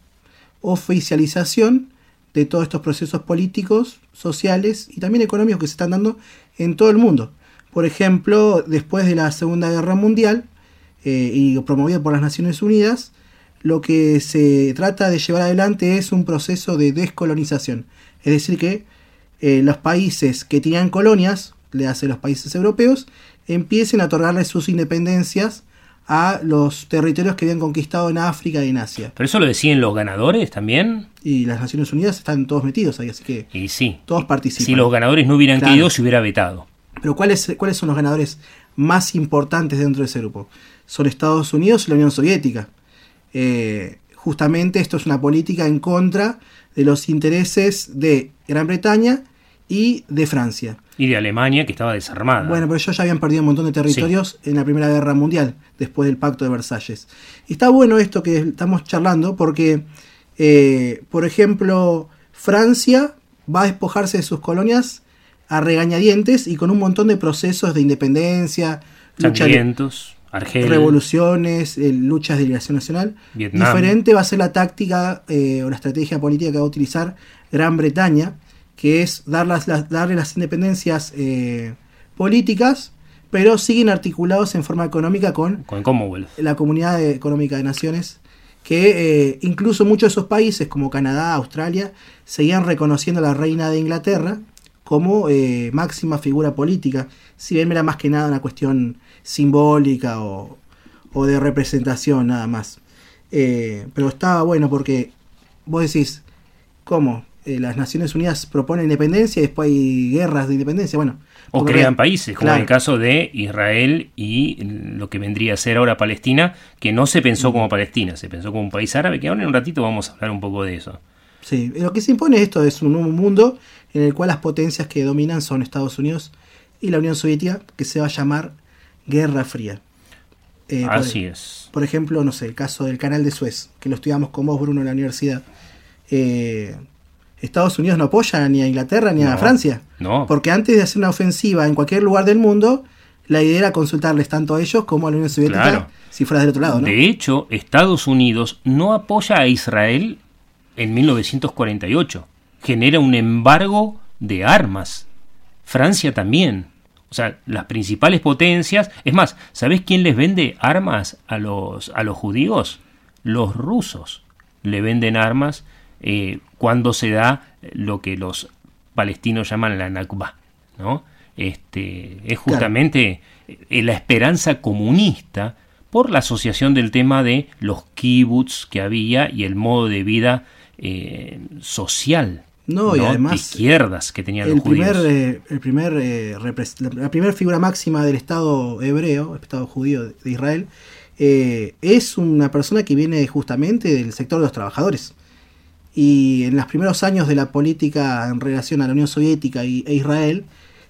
oficialización de todos estos procesos políticos, sociales y también económicos que se están dando en todo el mundo. Por ejemplo, después de la Segunda Guerra Mundial eh, y promovida por las Naciones Unidas, lo que se trata de llevar adelante es un proceso de descolonización. Es decir, que eh, los países que tenían colonias, le hace los países europeos, empiecen a otorgarle sus independencias a los territorios que habían conquistado en África y en Asia. Pero eso lo deciden los ganadores también. Y las Naciones Unidas están todos metidos ahí, así que Y sí. todos participan. Si los ganadores no hubieran Claro. querido, se hubiera vetado. Pero ¿cuáles, ¿cuáles son los ganadores más importantes dentro de ese grupo? Son Estados Unidos y la Unión Soviética. Eh, justamente esto es una política en contra de los intereses de Gran Bretaña y de Francia. Y de Alemania, que estaba desarmada. Bueno, pero ellos ya habían perdido un montón de territorios en la Primera Guerra Mundial, después del Pacto de Versalles. Y está bueno esto que estamos charlando porque, eh, por ejemplo, Francia va a despojarse de sus colonias a regañadientes y con un montón de procesos de independencia, lucha Argel. revoluciones, eh, luchas de liberación nacional. Vietnam. Diferente va a ser la táctica eh, o la estrategia política que va a utilizar Gran Bretaña, que es dar las- las- darle las independencias eh, políticas, pero siguen articulados en forma económica con Con Commonwealth. la Comunidad Económica de Naciones, que eh, incluso muchos de esos países, como Canadá, Australia, seguían reconociendo a la reina de Inglaterra como eh, máxima figura política, si bien era más que nada una cuestión simbólica o, o de representación nada más. Eh, pero estaba bueno porque vos decís, ¿cómo? Eh, las Naciones Unidas proponen independencia y después hay guerras de independencia. Bueno, O crean países, como en el caso de Israel y lo que vendría a ser ahora Palestina, que no se pensó como Palestina, se pensó como un país árabe, que ahora en un ratito vamos a hablar un poco de eso. Sí, lo que se impone esto es un nuevo mundo en el cual las potencias que dominan son Estados Unidos y la Unión Soviética, que se va a llamar Guerra Fría. Eh, por- Así es. Por ejemplo, no sé, el caso del canal de Suez, que lo estudiamos con vos, Bruno, en la universidad. Eh, Estados Unidos no apoya ni a Inglaterra ni a Francia. no. Porque antes de hacer una ofensiva en cualquier lugar del mundo, la idea era consultarles tanto a ellos como a la Unión Soviética Claro. si fueras del otro lado, ¿no? De hecho, Estados Unidos no apoya a Israel en 1948. Genera un embargo de armas. Francia también. O sea, las principales potencias. Es más, ¿sabés quién les vende armas a los, a los judíos? Los rusos le venden armas eh, cuando se da lo que los palestinos llaman la Nakba. ¿no? Este, es justamente eh, la esperanza comunista por la asociación del tema de los kibbutz que había y el modo de vida eh, social No, y además, de izquierdas que tenían el los judíos. primer, eh, el primer, eh, la, primera figura máxima del Estado hebreo, el Estado judío de, Israel, eh, es una persona que viene justamente del sector de los trabajadores. Y en los primeros años de la política en relación a la Unión Soviética y, e Israel,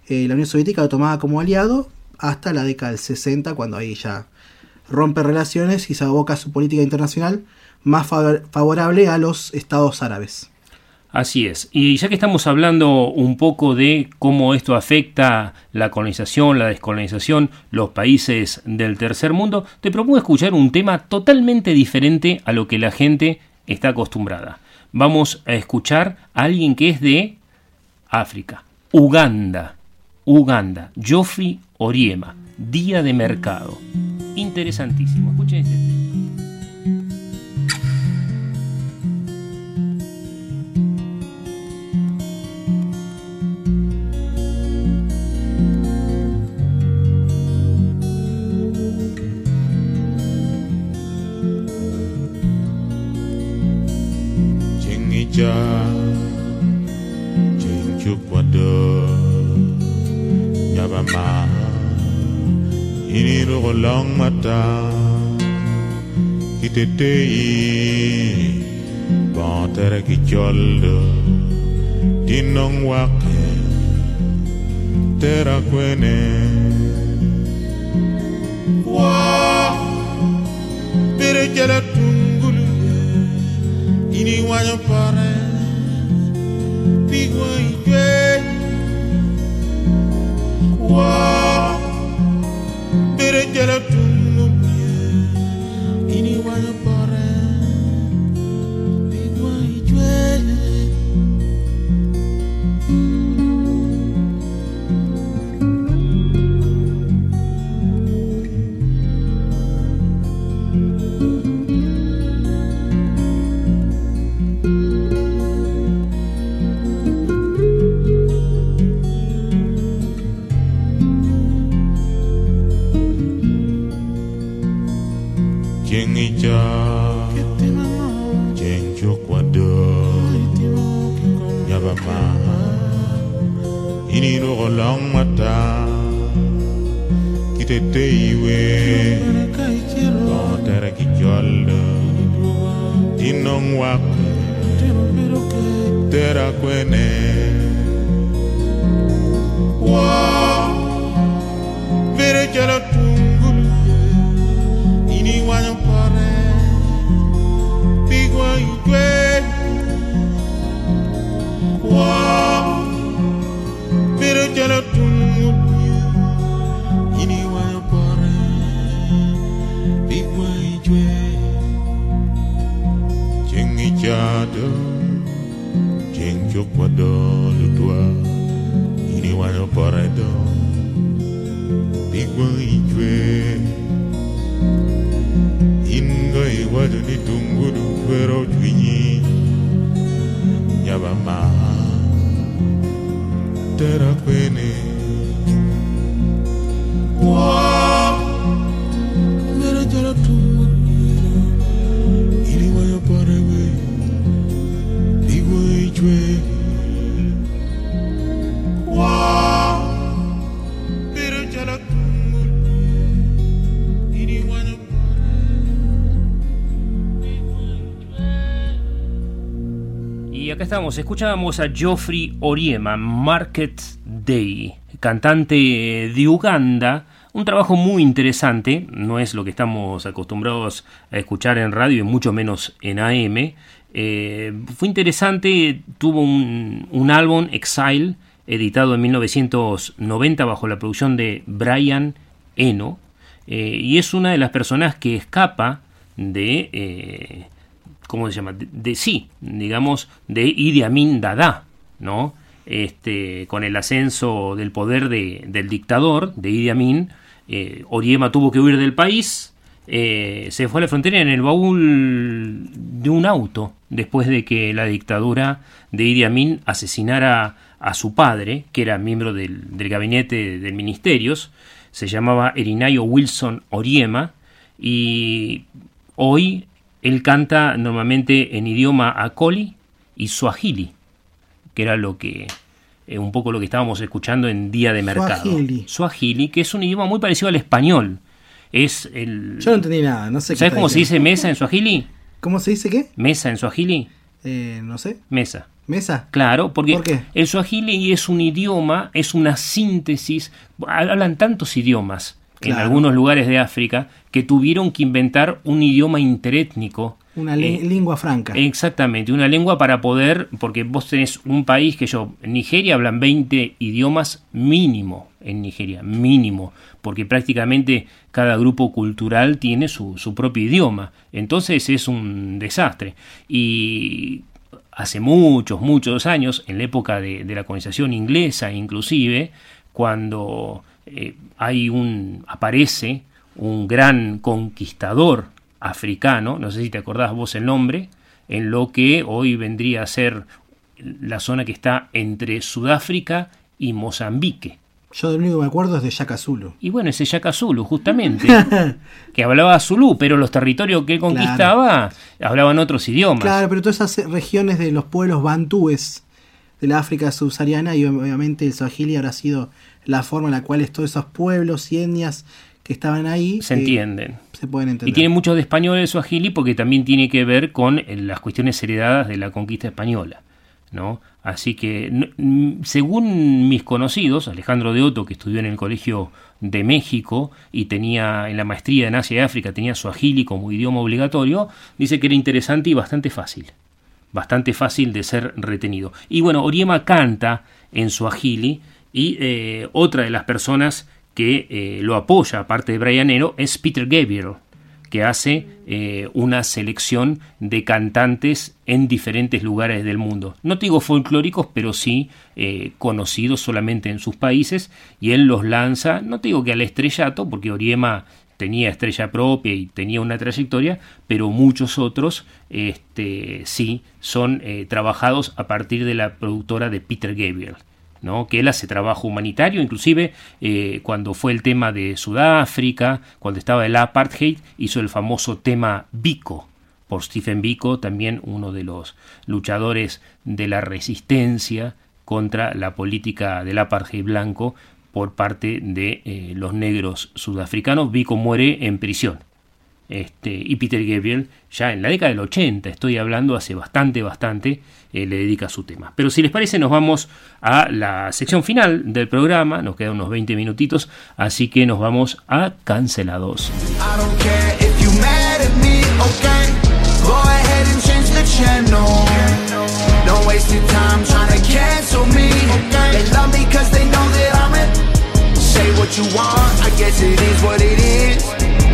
la Unión Soviética lo tomaba como aliado hasta la década del 60, cuando ahí ya rompe relaciones y se aboca a su política internacional más favor- favorable a los estados árabes. Así es. Y ya que estamos hablando un poco de cómo esto afecta la colonización, la descolonización, los países del tercer mundo, te propongo escuchar un tema totalmente diferente a lo que la gente está acostumbrada. Vamos a escuchar a alguien que es de África, Uganda. Uganda, Geoffrey Oriema, Día de Mercado. Interesantísimo. Escuchen este tema. Kitetei Bantere kicholdo Dinong wake Tera kwene Wah Bere jala tungulu ini wanyo pare pigwa ijwe wa bere jala tunu day. Estamos, escuchábamos a Geoffrey Oriema, Market Day, cantante de Uganda. Un trabajo muy interesante, no es lo que estamos acostumbrados a escuchar en radio y mucho menos en AM. Eh, fue interesante, tuvo un, un álbum, Exile, editado en 1990 bajo la producción de Brian Eno, eh, y es una de las personas que escapa de, eh, ¿cómo se llama? De, sí, digamos, de Idi Amin Dada, ¿no? Este, con el ascenso del poder de- del dictador, de Idi Amin, eh, Oriema tuvo que huir del país, eh, se fue a la frontera en el baúl de un auto, después de que la dictadura de Idi Amin asesinara a su padre, que era miembro del, del gabinete de ministerios, se llamaba Erinayo Wilson Oriema, y hoy él canta normalmente en idioma acoli y suajili, que era lo que eh, un poco lo que estábamos escuchando en Día de Mercado. Suajili, que es un idioma muy parecido al español. Es el Yo no entendí nada, no sé qué ¿Sabes cómo se dice mesa en suajili? ¿Cómo se dice qué? Mesa en suajili, Eh, no sé. mesa. ¿Mesa? Claro, porque ¿Por qué? el suajili es un idioma, es una síntesis. Hablan tantos idiomas en algunos lugares de África que tuvieron que inventar un idioma interétnico. Una Eh, lengua franca. Exactamente, una lengua para poder, porque vos tenés un país que yo, en Nigeria hablan 20 idiomas mínimo, en Nigeria, mínimo, porque prácticamente cada grupo cultural tiene su, su propio idioma, entonces es un desastre. Y hace muchos, muchos años, en la época de, de la colonización inglesa inclusive, cuando eh, hay un, aparece un gran conquistador africano, no sé si te acordás vos el nombre, en lo que hoy vendría a ser la zona que está entre Sudáfrica y Mozambique. Yo lo único que me acuerdo es de Shaka Zulu. Y bueno, ese Shaka Zulu, justamente, que hablaba Zulu, pero los territorios que conquistaba hablaban otros idiomas. Claro, pero todas esas regiones de los pueblos bantúes de la África subsahariana y obviamente el Swahili habrá sido la forma en la cual todos esos pueblos y etnias que estaban ahí Se eh, entienden. se pueden entender. Y tiene mucho de español el suajili porque también tiene que ver con eh, las cuestiones heredadas de la conquista española. ¿no? Así que, según mis conocidos, Alejandro de Otto, que estudió en el Colegio de México y tenía en la maestría en Asia y África, tenía suajili como idioma obligatorio, dice que era interesante y bastante fácil. Bastante fácil de ser retenido. Y bueno, Oriema canta en suajili y eh, otra de las personas que eh, lo apoya, aparte de Brian Eno, es Peter Gabriel, que hace eh, una selección de cantantes en diferentes lugares del mundo. No digo folclóricos, pero sí conocidos solamente en sus países, y él los lanza, no digo que al estrellato, porque Oriema tenía estrella propia y tenía una trayectoria, pero muchos otros este, sí son trabajados a partir de la productora de Peter Gabriel. ¿No? que él hace trabajo humanitario, inclusive eh, cuando fue el tema de Sudáfrica, cuando estaba el apartheid, hizo el famoso tema Biko, por Stephen Biko, también uno de los luchadores de la resistencia contra la política del apartheid blanco por parte de eh, los negros sudafricanos. Biko muere en prisión. Este, y Peter Gabriel, ya en la década del 80, estoy hablando hace bastante, bastante, eh, le dedica su tema. Pero si les parece, nos vamos a la sección final del programa, nos quedan unos 20 minutitos, así que nos vamos a cancelados.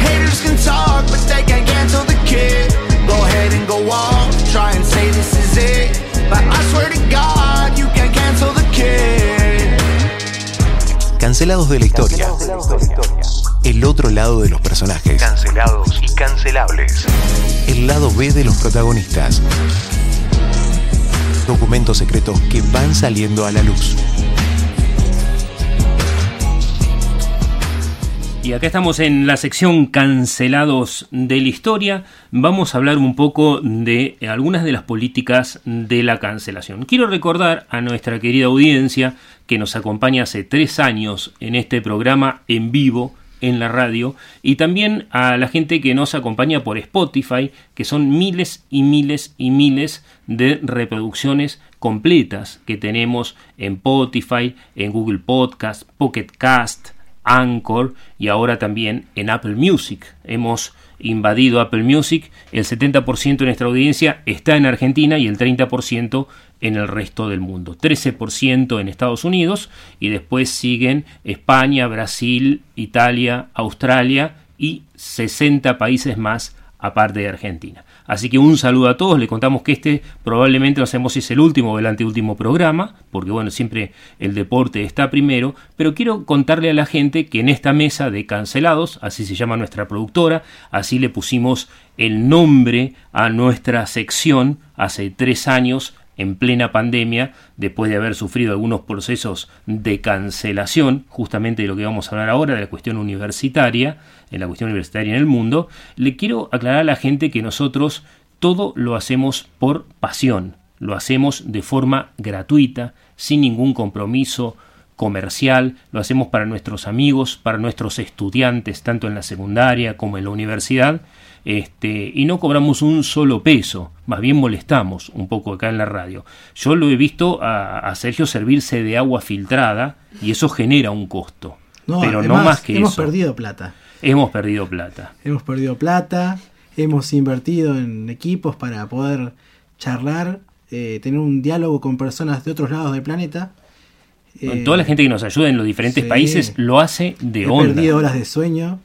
Haters can talk, but they can't cancel the kid. Go ahead and go off, try and say this is it. But I swear to God, you can't cancel the kid. Cancelados de la historia. El otro lado de los personajes. Cancelados y cancelables. El lado B de los protagonistas. Documentos secretos que van saliendo a la luz. Y acá estamos en la sección cancelados de la historia. Vamos a hablar un poco de algunas de las políticas de la cancelación. Quiero recordar a nuestra querida audiencia que nos acompaña hace tres años en este programa en vivo en la radio y también a la gente que nos acompaña por Spotify, que son miles y miles y miles de reproducciones completas que tenemos en Spotify, en Google Podcast, Pocket Cast, Anchor y ahora también en Apple Music. Hemos invadido Apple Music, el 70% de nuestra audiencia está en Argentina y el 30% en el resto del mundo. 13% en Estados Unidos y después siguen España, Brasil, Italia, Australia y 60 países más aparte de Argentina. Así que un saludo a todos, le contamos que este probablemente no sabemos si es el último o el anteúltimo programa, porque bueno, siempre el deporte está primero, pero quiero contarle a la gente que en esta mesa de cancelados, así se llama nuestra productora, así le pusimos el nombre a nuestra sección hace tres años, en plena pandemia, después de haber sufrido algunos procesos de cancelación, justamente de lo que vamos a hablar ahora, de la cuestión universitaria, en la cuestión universitaria en el mundo, le quiero aclarar a la gente que nosotros todo lo hacemos por pasión, lo hacemos de forma gratuita, sin ningún compromiso comercial, lo hacemos para nuestros amigos, para nuestros estudiantes, tanto en la secundaria como en la universidad, este, y no cobramos un solo peso, más bien molestamos un poco acá en la radio. Yo lo he visto a, a Sergio servirse de agua filtrada y eso genera un costo, pero no más que hemos eso. perdido plata. Hemos perdido plata. Hemos perdido plata, hemos invertido en equipos para poder charlar, eh, tener un diálogo con personas de otros lados del planeta. Eh, Toda la gente que nos ayuda en los diferentes sí. países lo hace de he onda. perdido horas de sueño,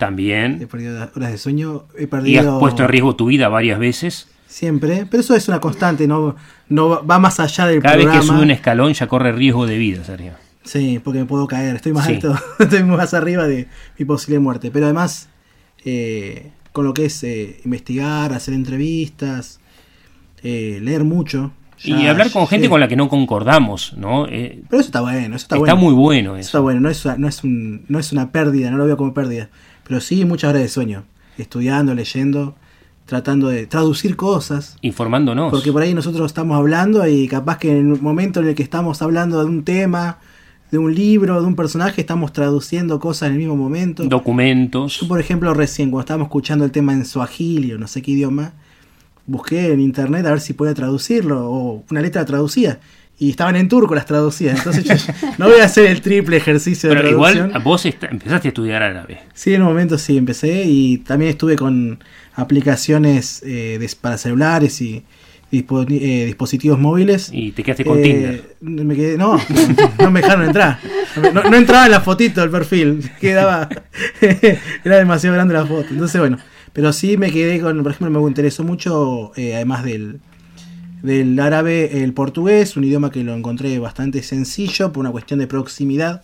he También. perdido horas de sueño, he Y has perdido puesto en riesgo tu vida varias veces. siempre, pero eso es una constante, no, no va- más allá del Cada vez programa. que sube un escalón ya corre riesgo de vida, Sergio. Sí, porque me puedo caer, estoy más Sí. alto, estoy más arriba de mi posible muerte. Pero además, eh, con lo que es eh, investigar, hacer entrevistas, eh, leer mucho. y ya hablar con gente con la que no concordamos, ¿no? Eh, Pero eso está bueno, eso está, está bueno. muy bueno Eso eso. está bueno, no es, no, es un- no es una pérdida, no lo veo como pérdida. Pero sí muchas horas de sueño, estudiando, leyendo, tratando de traducir cosas. Informándonos. Porque por ahí nosotros estamos hablando y capaz que en el momento en el que estamos hablando de un tema, de un libro, de un personaje, estamos traduciendo cosas en el mismo momento. Documentos. Yo, por ejemplo, recién cuando estábamos escuchando el tema en suajili o no sé qué idioma, busqué en internet a ver si podía traducirlo o una letra traducida. Y estaban en turco las traducidas. Entonces yo no voy a hacer el triple ejercicio de Pero traducción. igual vos empezaste a estudiar árabe. Sí, en un momento sí empecé y también estuve con aplicaciones eh, de- para celulares y dispo- eh, dispositivos móviles. Y te quedaste con Eh, Tinder. Me quedé, no, no me dejaron entrar. No, no entraba en la fotito del perfil. Quedaba. era demasiado grande la foto. Entonces, bueno. Pero sí me quedé con. Por ejemplo, me interesó mucho, eh, además del, del árabe, el portugués, un idioma que lo encontré bastante sencillo por una cuestión de proximidad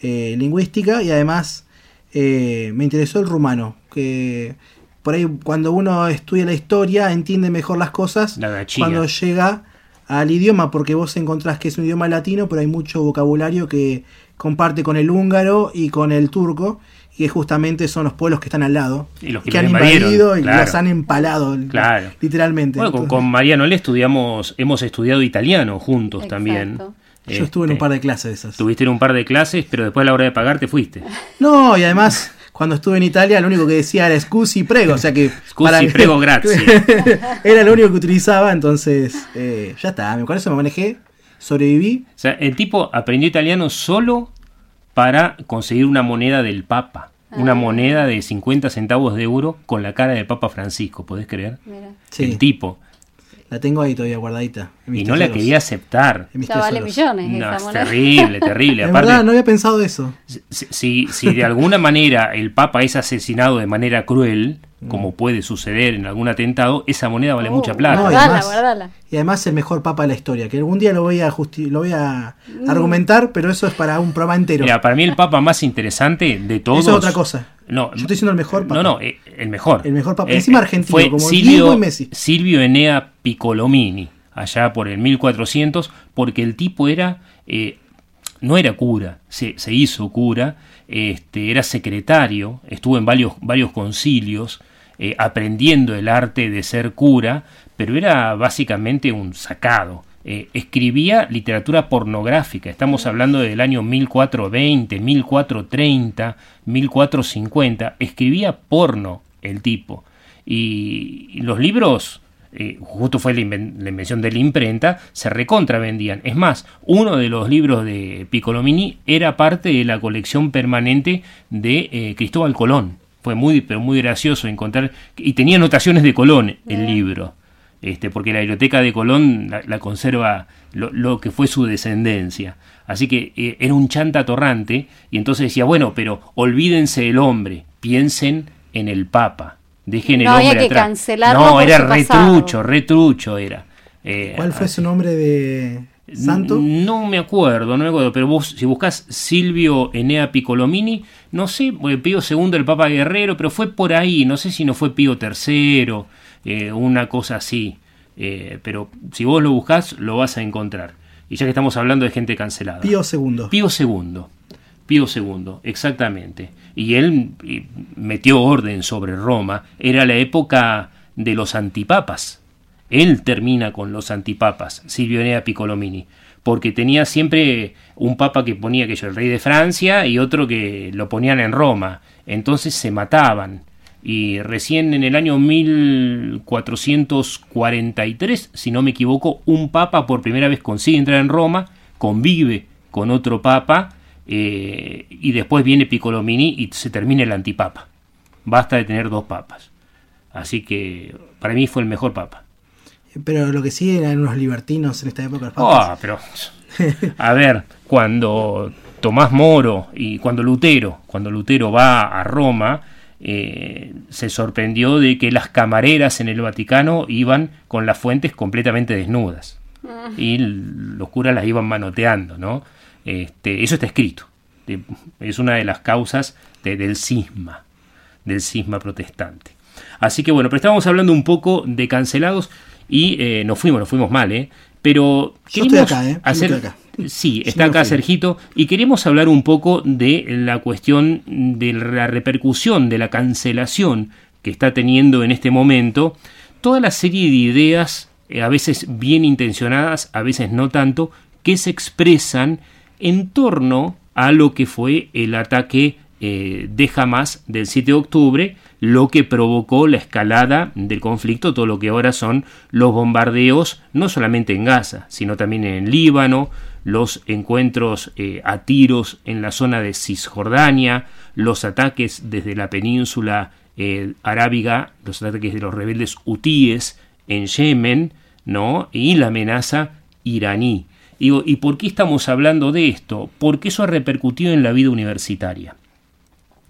eh, lingüística. Y además eh, me interesó el rumano. Que por ahí, cuando uno estudia la historia, entiende mejor las cosas La cuando llega al idioma, porque vos encontrás que es un idioma latino, pero hay mucho vocabulario que comparte con el húngaro y con el turco, que justamente son los pueblos que están al lado, Y los que que los han invadido y claro. los han empalado, Claro. literalmente. Bueno, con, con Mariano le estudiamos, hemos estudiado italiano juntos Exacto. también. yo estuve en un Este, par de clases de esas. Tuviste en un par de clases, pero después a la hora de pagar te fuiste. No, y además, cuando estuve en Italia, lo único que decía era scusi prego, o sea que... Scusi, prego, grazie. era lo único que utilizaba, entonces eh, ya está, con eso me manejé, sobreviví. O sea, el tipo aprendió italiano solo para conseguir una moneda del Papa. Una Ah. moneda de 50 centavos de euro con la cara del Papa Francisco, ¿podés creer? Mira. Sí, El tipo. la tengo ahí todavía guardadita. en Y no la quería aceptar. En Ya vale millones No, esa es moneda. terrible, terrible. Es Aparte, verdad, no había pensado eso. si, si- si de alguna manera el Papa es asesinado de manera cruel, como puede suceder en algún atentado, esa moneda vale Oh, mucha plata. No, y Guardala, además- guardala. Y además el mejor papa de la historia, que algún día lo voy a justi- lo voy a Mm. argumentar, pero eso es para un programa entero. Mira, para mí el Papa más interesante de todos. Eso es otra cosa. No, Yo estoy diciendo el mejor papa. No, no, eh, el mejor. El mejor papa. Eh, Encima eh, argentino, fue como Silvio, y Messi. Silvio Enea Piccolomini, allá por el 1400, porque el tipo era. eh, no era cura, se, se hizo cura, este, era secretario, estuvo en varios, varios concilios, eh, aprendiendo el arte de ser cura, pero era básicamente un sacado. Eh, escribía literatura pornográfica, estamos hablando del año 1420, 1430, 1450, escribía porno el tipo. Y, y los libros, eh, justo fue la, inven- la invención de la imprenta, se recontra vendían. Es más, uno de los libros de Piccolomini era parte de la colección permanente de Cristóbal Colón. Fue muy, pero muy gracioso encontrar, y tenía anotaciones de Colón el libro, este, porque la biblioteca de Colón la, la conserva lo, lo que fue su descendencia. Así que eh, era un chanta torrante, y entonces decía, bueno, pero olvídense del hombre, piensen en el Papa, dejen el No había hombre que atrás. cancelarlo No, por era su pasado. retrucho, retrucho era. Eh, ¿Cuál fue su nombre de santo? no me acuerdo, no me acuerdo, pero vos si buscas Silvio Enea Piccolomini, no sé, Pío II el Papa Guerrero, pero fue por ahí, no sé si no fue Pío III, eh, una cosa así, eh, pero si vos lo buscás lo vas a encontrar. Y ya que estamos hablando de gente cancelada. Pío II. Pío II. Pío II, exactamente. Y él metió orden sobre Roma. Era la época de los antipapas. Él termina con los antipapas, Silvio Enea Piccolomini, porque tenía siempre un papa que ponía que el rey de Francia y otro que lo ponían en Roma. Entonces se mataban. Y recién en el año 1443, si no me equivoco, un papa por primera vez consigue entrar en Roma, convive con otro papa eh, y después viene Piccolomini y se termina el antipapa. Basta de tener dos papas. Así que para mí fue el mejor papa. Pero lo que sí eran unos libertinos en esta época. los papas. Ah, pero a ver, cuando Tomás Moro y cuando Lutero, cuando Lutero va a Roma, eh, se sorprendió de que las camareras en el Vaticano iban con las fuentes completamente desnudas y los curas las iban manoteando, ¿no? Este, eso está escrito. Es una de las causas de- del cisma, del cisma protestante. Así que bueno, pero estábamos hablando un poco de cancelados y eh, nos fuimos, nos fuimos mal, ¿eh? Pero Yo estoy acá, ¿eh? Hacer... estoy acá. Sí, está acá. Sergito y queremos hablar un poco de la cuestión de la repercusión, de la cancelación que está teniendo en este momento toda la serie de ideas, eh, a veces bien intencionadas, a veces no tanto, que se expresan en torno a lo que fue el ataque eh, de Hamas del 7 de octubre, lo que provocó la escalada del conflicto, todo lo que ahora son los bombardeos, no solamente en Gaza, sino también en Líbano, los encuentros eh, a tiros en la zona de Cisjordania, los ataques desde la península eh, arábiga, los ataques de los rebeldes hutíes en Yemen, ¿no? y la amenaza iraní. Digo, ¿y por qué estamos hablando de esto? Porque eso ha repercutido en la vida universitaria.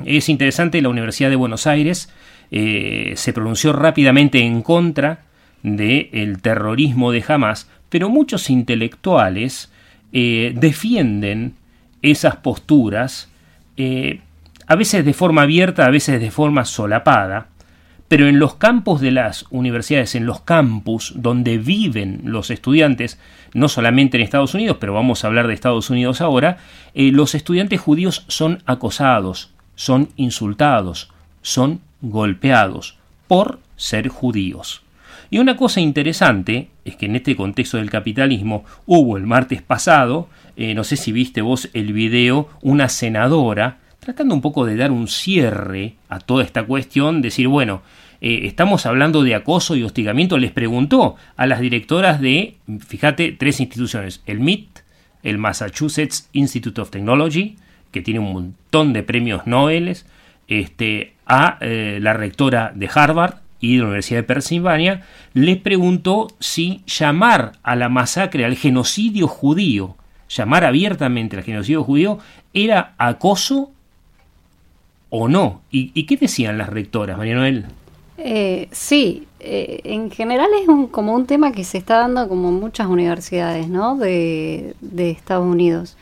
Es interesante, la Universidad de Buenos Aires eh, se pronunció rápidamente en contra del terrorismo de Hamas, pero muchos intelectuales eh, defienden esas posturas, eh, a veces de forma abierta, a veces de forma solapada, pero en los campos de las universidades, en los campus donde viven los estudiantes, no solamente en Estados Unidos, pero vamos a hablar de Estados Unidos ahora, los estudiantes judíos son acosados, son insultados, son golpeados por ser judíos. Y una cosa interesante es que en este contexto del capitalismo hubo el martes pasado, eh, no sé si viste vos el video, una senadora tratando un poco de dar un cierre a toda esta cuestión, decir, bueno, eh, estamos hablando de acoso y hostigamiento, les preguntó a las directoras de, fíjate, tres instituciones, el MIT, el Massachusetts Institute of Technology, que tiene un montón de premios Nobel, este, a eh, la rectora de Harvard y de la Universidad de Pennsylvania, les preguntó si llamar a la masacre, al genocidio judío, llamar abiertamente al genocidio judío, era acoso o no. ¿Y, qué decían las rectoras, María Noel? Eh, sí, eh, en general es un, como un tema que se está dando como en muchas universidades, ¿no? De, Estados Unidos.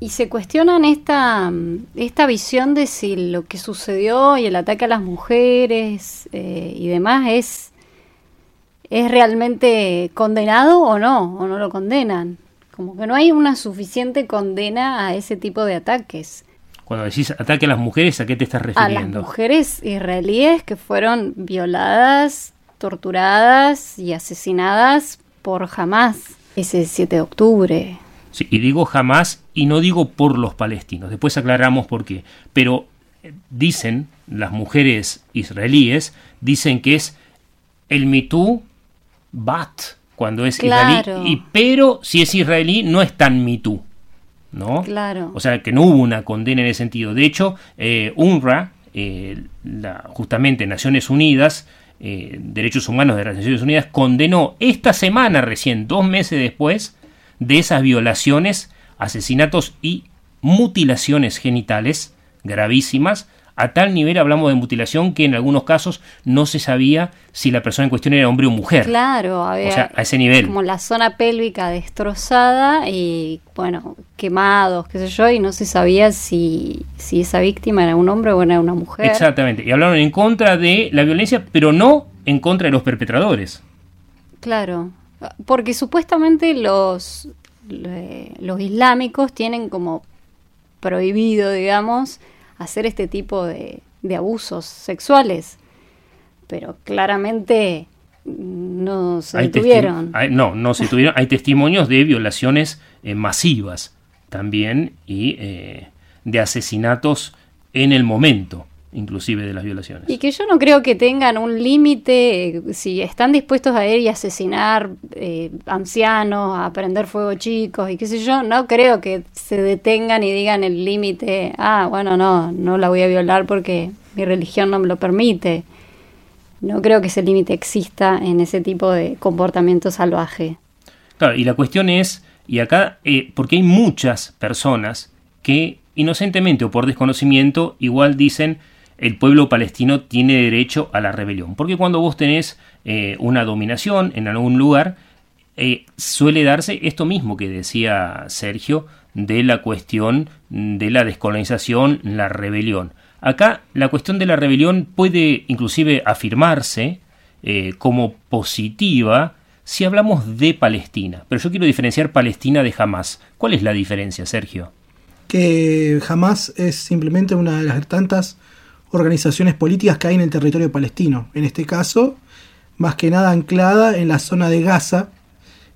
Y se cuestionan esta, mm, esta visión de si lo que sucedió y el ataque a las mujeres eh, y demás es, es realmente condenado o no, o no lo condenan. Como que no hay una suficiente condena a ese tipo de ataques. Cuando decís ataque a las mujeres, ¿a qué te estás a las refiriendo? mujeres israelíes que fueron violadas, torturadas y asesinadas por Hamas ese 7 de octubre. Sí, y digo jamás y no digo por los palestinos. Después aclaramos por qué. Pero eh, dicen las mujeres israelíes, dicen que es el mitú bat cuando es Claro. israelí. Y, pero si es israelí, no es tan mitú. ¿no? Claro. O sea, que no hubo una condena en ese sentido. De hecho, eh, UNRWA, eh, la- justamente Naciones Unidas, eh, Derechos Humanos de las Naciones Unidas, condenó esta semana recién, dos meses después, de esas violaciones, asesinatos y mutilaciones genitales gravísimas. A tal nivel hablamos de mutilación que en algunos casos no se sabía si la persona en cuestión era hombre o mujer. Claro, había O sea, a ese nivel. como la zona pélvica destrozada y bueno, quemados, qué sé yo, y no se sabía si, si esa víctima era un hombre o era una mujer. Exactamente. Y hablaron en contra de la violencia, pero no en contra de los perpetradores. Claro, porque supuestamente los, le- los islámicos tienen como prohibido, digamos, hacer este tipo de, de abusos sexuales, pero claramente no se Hay hay- no, no se tuvieron. Hay testimonios de violaciones eh, masivas también y eh, de asesinatos en el momento, inclusive de las violaciones. Y que yo no creo que tengan un límite, eh, si están dispuestos a ir y asesinar eh, ancianos, a prender fuego chicos y qué sé yo, no creo que se detengan y digan el límite, ah, bueno, no, no la voy a violar porque mi religión no me lo permite. No creo que ese límite exista en ese tipo de comportamiento salvaje. Claro, y la cuestión es, y acá, eh, porque hay muchas personas que inocentemente o por desconocimiento igual dicen el pueblo palestino tiene derecho a la rebelión. Porque cuando vos tenés eh, una dominación en algún lugar, eh, suele darse esto mismo que decía Sergio de la cuestión de la descolonización, la rebelión. Acá la cuestión de la rebelión puede inclusive afirmarse eh, como positiva si hablamos de Palestina. Pero yo quiero diferenciar Palestina de Hamas. ¿Cuál es la diferencia, Sergio? que jamás es simplemente una de las tantas organizaciones políticas que hay en el territorio palestino. En este caso, más que nada anclada en la zona de Gaza,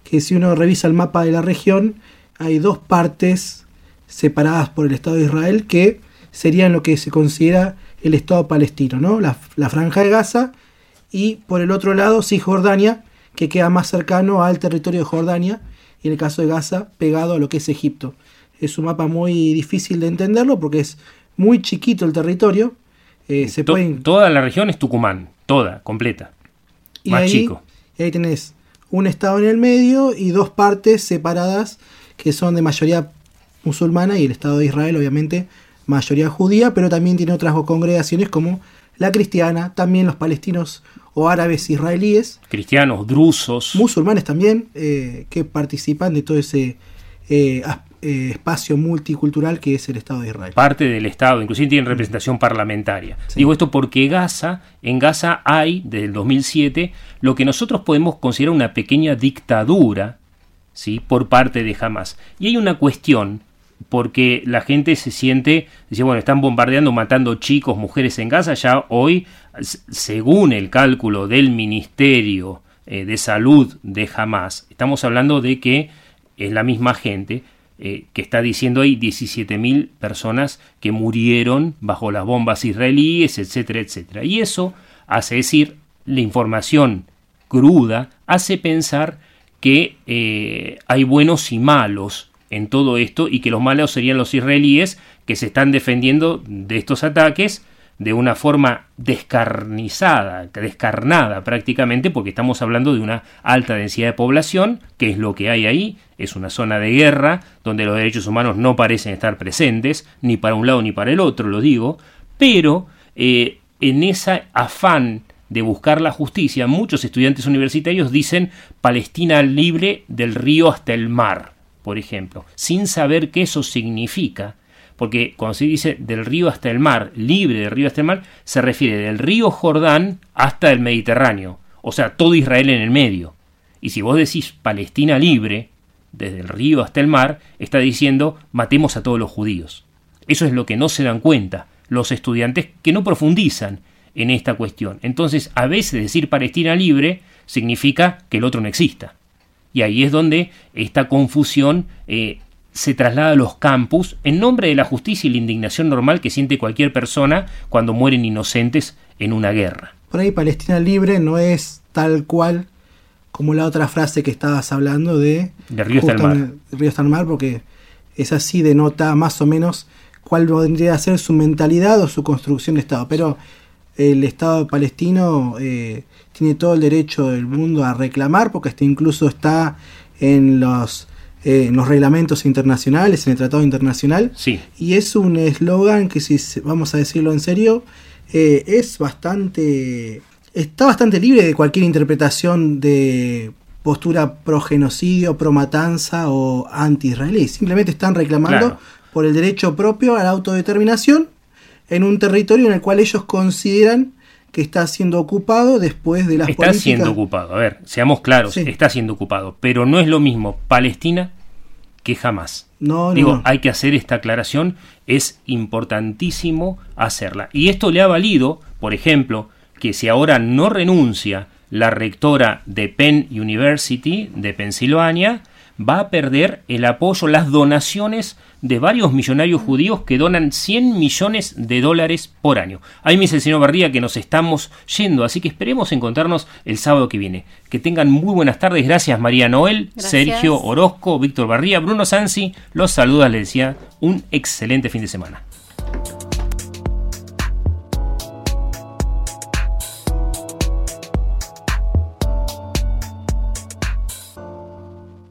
que si uno revisa el mapa de la región, hay dos partes separadas por el Estado de Israel que serían lo que se considera el Estado palestino, ¿no? La, franja de Gaza y por el otro lado Cisjordania, que queda más cercano al territorio de Jordania y en el caso de Gaza pegado a lo que es Egipto. Es un mapa muy difícil de entenderlo porque es muy chiquito el territorio. Eh, se To- pueden Toda la región es Tucumán, toda, completa. y más ahí, chico. y ahí tenés un estado en el medio y dos partes separadas que son de mayoría musulmana y el Estado de Israel obviamente mayoría judía, pero también tiene otras congregaciones como la cristiana, también los palestinos o árabes israelíes, Cristianos, drusos. musulmanes también, eh, que participan de todo ese eh, eh, espacio multicultural que es el Estado de Israel. parte del Estado, inclusive tienen representación parlamentaria. Digo esto porque Gaza, en Gaza hay, desde el 2007, lo que nosotros podemos considerar una pequeña dictadura, ¿sí? por parte de Hamas. Y hay una cuestión, porque la gente se siente, dice, bueno, están bombardeando, matando chicos, mujeres en Gaza, ya hoy, según el cálculo del Ministerio eh, de Salud de Hamas, estamos hablando de que es la misma gente eh, que está diciendo hay 17.000 personas que murieron bajo las bombas israelíes, etcétera, etcétera. Y eso hace decir, la información cruda hace pensar que eh, hay buenos y malos en todo esto y que los malos serían los israelíes que se están defendiendo de estos ataques de una forma descarnizada, descarnada prácticamente, porque estamos hablando de una alta densidad de población, que es lo que hay ahí, es una zona de guerra donde los derechos humanos no parecen estar presentes, ni para un lado ni para el otro, lo digo, pero eh, en ese afán de buscar la justicia, muchos estudiantes universitarios dicen Palestina libre del río hasta el mar, por ejemplo, sin saber qué eso significa, porque cuando se dice del río hasta el mar, libre del río hasta el mar, se refiere del río Jordán hasta el Mediterráneo, o sea, todo Israel en el medio. Y si vos decís Palestina libre, desde el río hasta el mar, está diciendo matemos a todos los judíos. Eso es lo que no se dan cuenta los estudiantes que no profundizan en esta cuestión. Entonces, a veces decir Palestina libre significa que el otro no exista. Y ahí es donde esta confusión eh, se traslada a los campus en nombre de la justicia y la indignación normal que siente cualquier persona cuando mueren inocentes en una guerra. Por ahí Palestina libre no es tal cual como la otra frase que estabas hablando de... De río hasta el mar. Río hasta el mar, porque es así, denota más o menos cuál vendría a ser su mentalidad o su construcción de Estado. Pero el Estado palestino eh, tiene todo el derecho del mundo a reclamar, porque este incluso está en los, eh, en los reglamentos internacionales, en el Tratado Internacional. Sí. Y es un eslogan que, si vamos a decirlo en serio, eh, es bastante. Está bastante libre de cualquier interpretación de postura pro genocidio, pro matanza o anti-israelí. Simplemente están reclamando Claro. por el derecho propio a la autodeterminación en un territorio en el cual ellos consideran que está siendo ocupado después de las Está políticas. siendo ocupado. A ver, seamos claros, Sí. está siendo ocupado. Pero no es lo mismo Palestina que jamás. No, no, Digo, no. hay que hacer esta aclaración, es importantísimo hacerla. Y esto le ha valido, por ejemplo, que si ahora no renuncia la rectora de Penn University de Pensilvania, va a perder el apoyo, las donaciones de varios millonarios judíos que donan 100 millones de dólares por año. Ahí me dice el señor Barría que nos estamos yendo, así que esperemos encontrarnos el sábado que viene. Que tengan muy buenas tardes. Gracias María Noel, Gracias. Sergio Orozco, Víctor Barría, Bruno Sansi. Los saluda, les decía, un excelente fin de semana.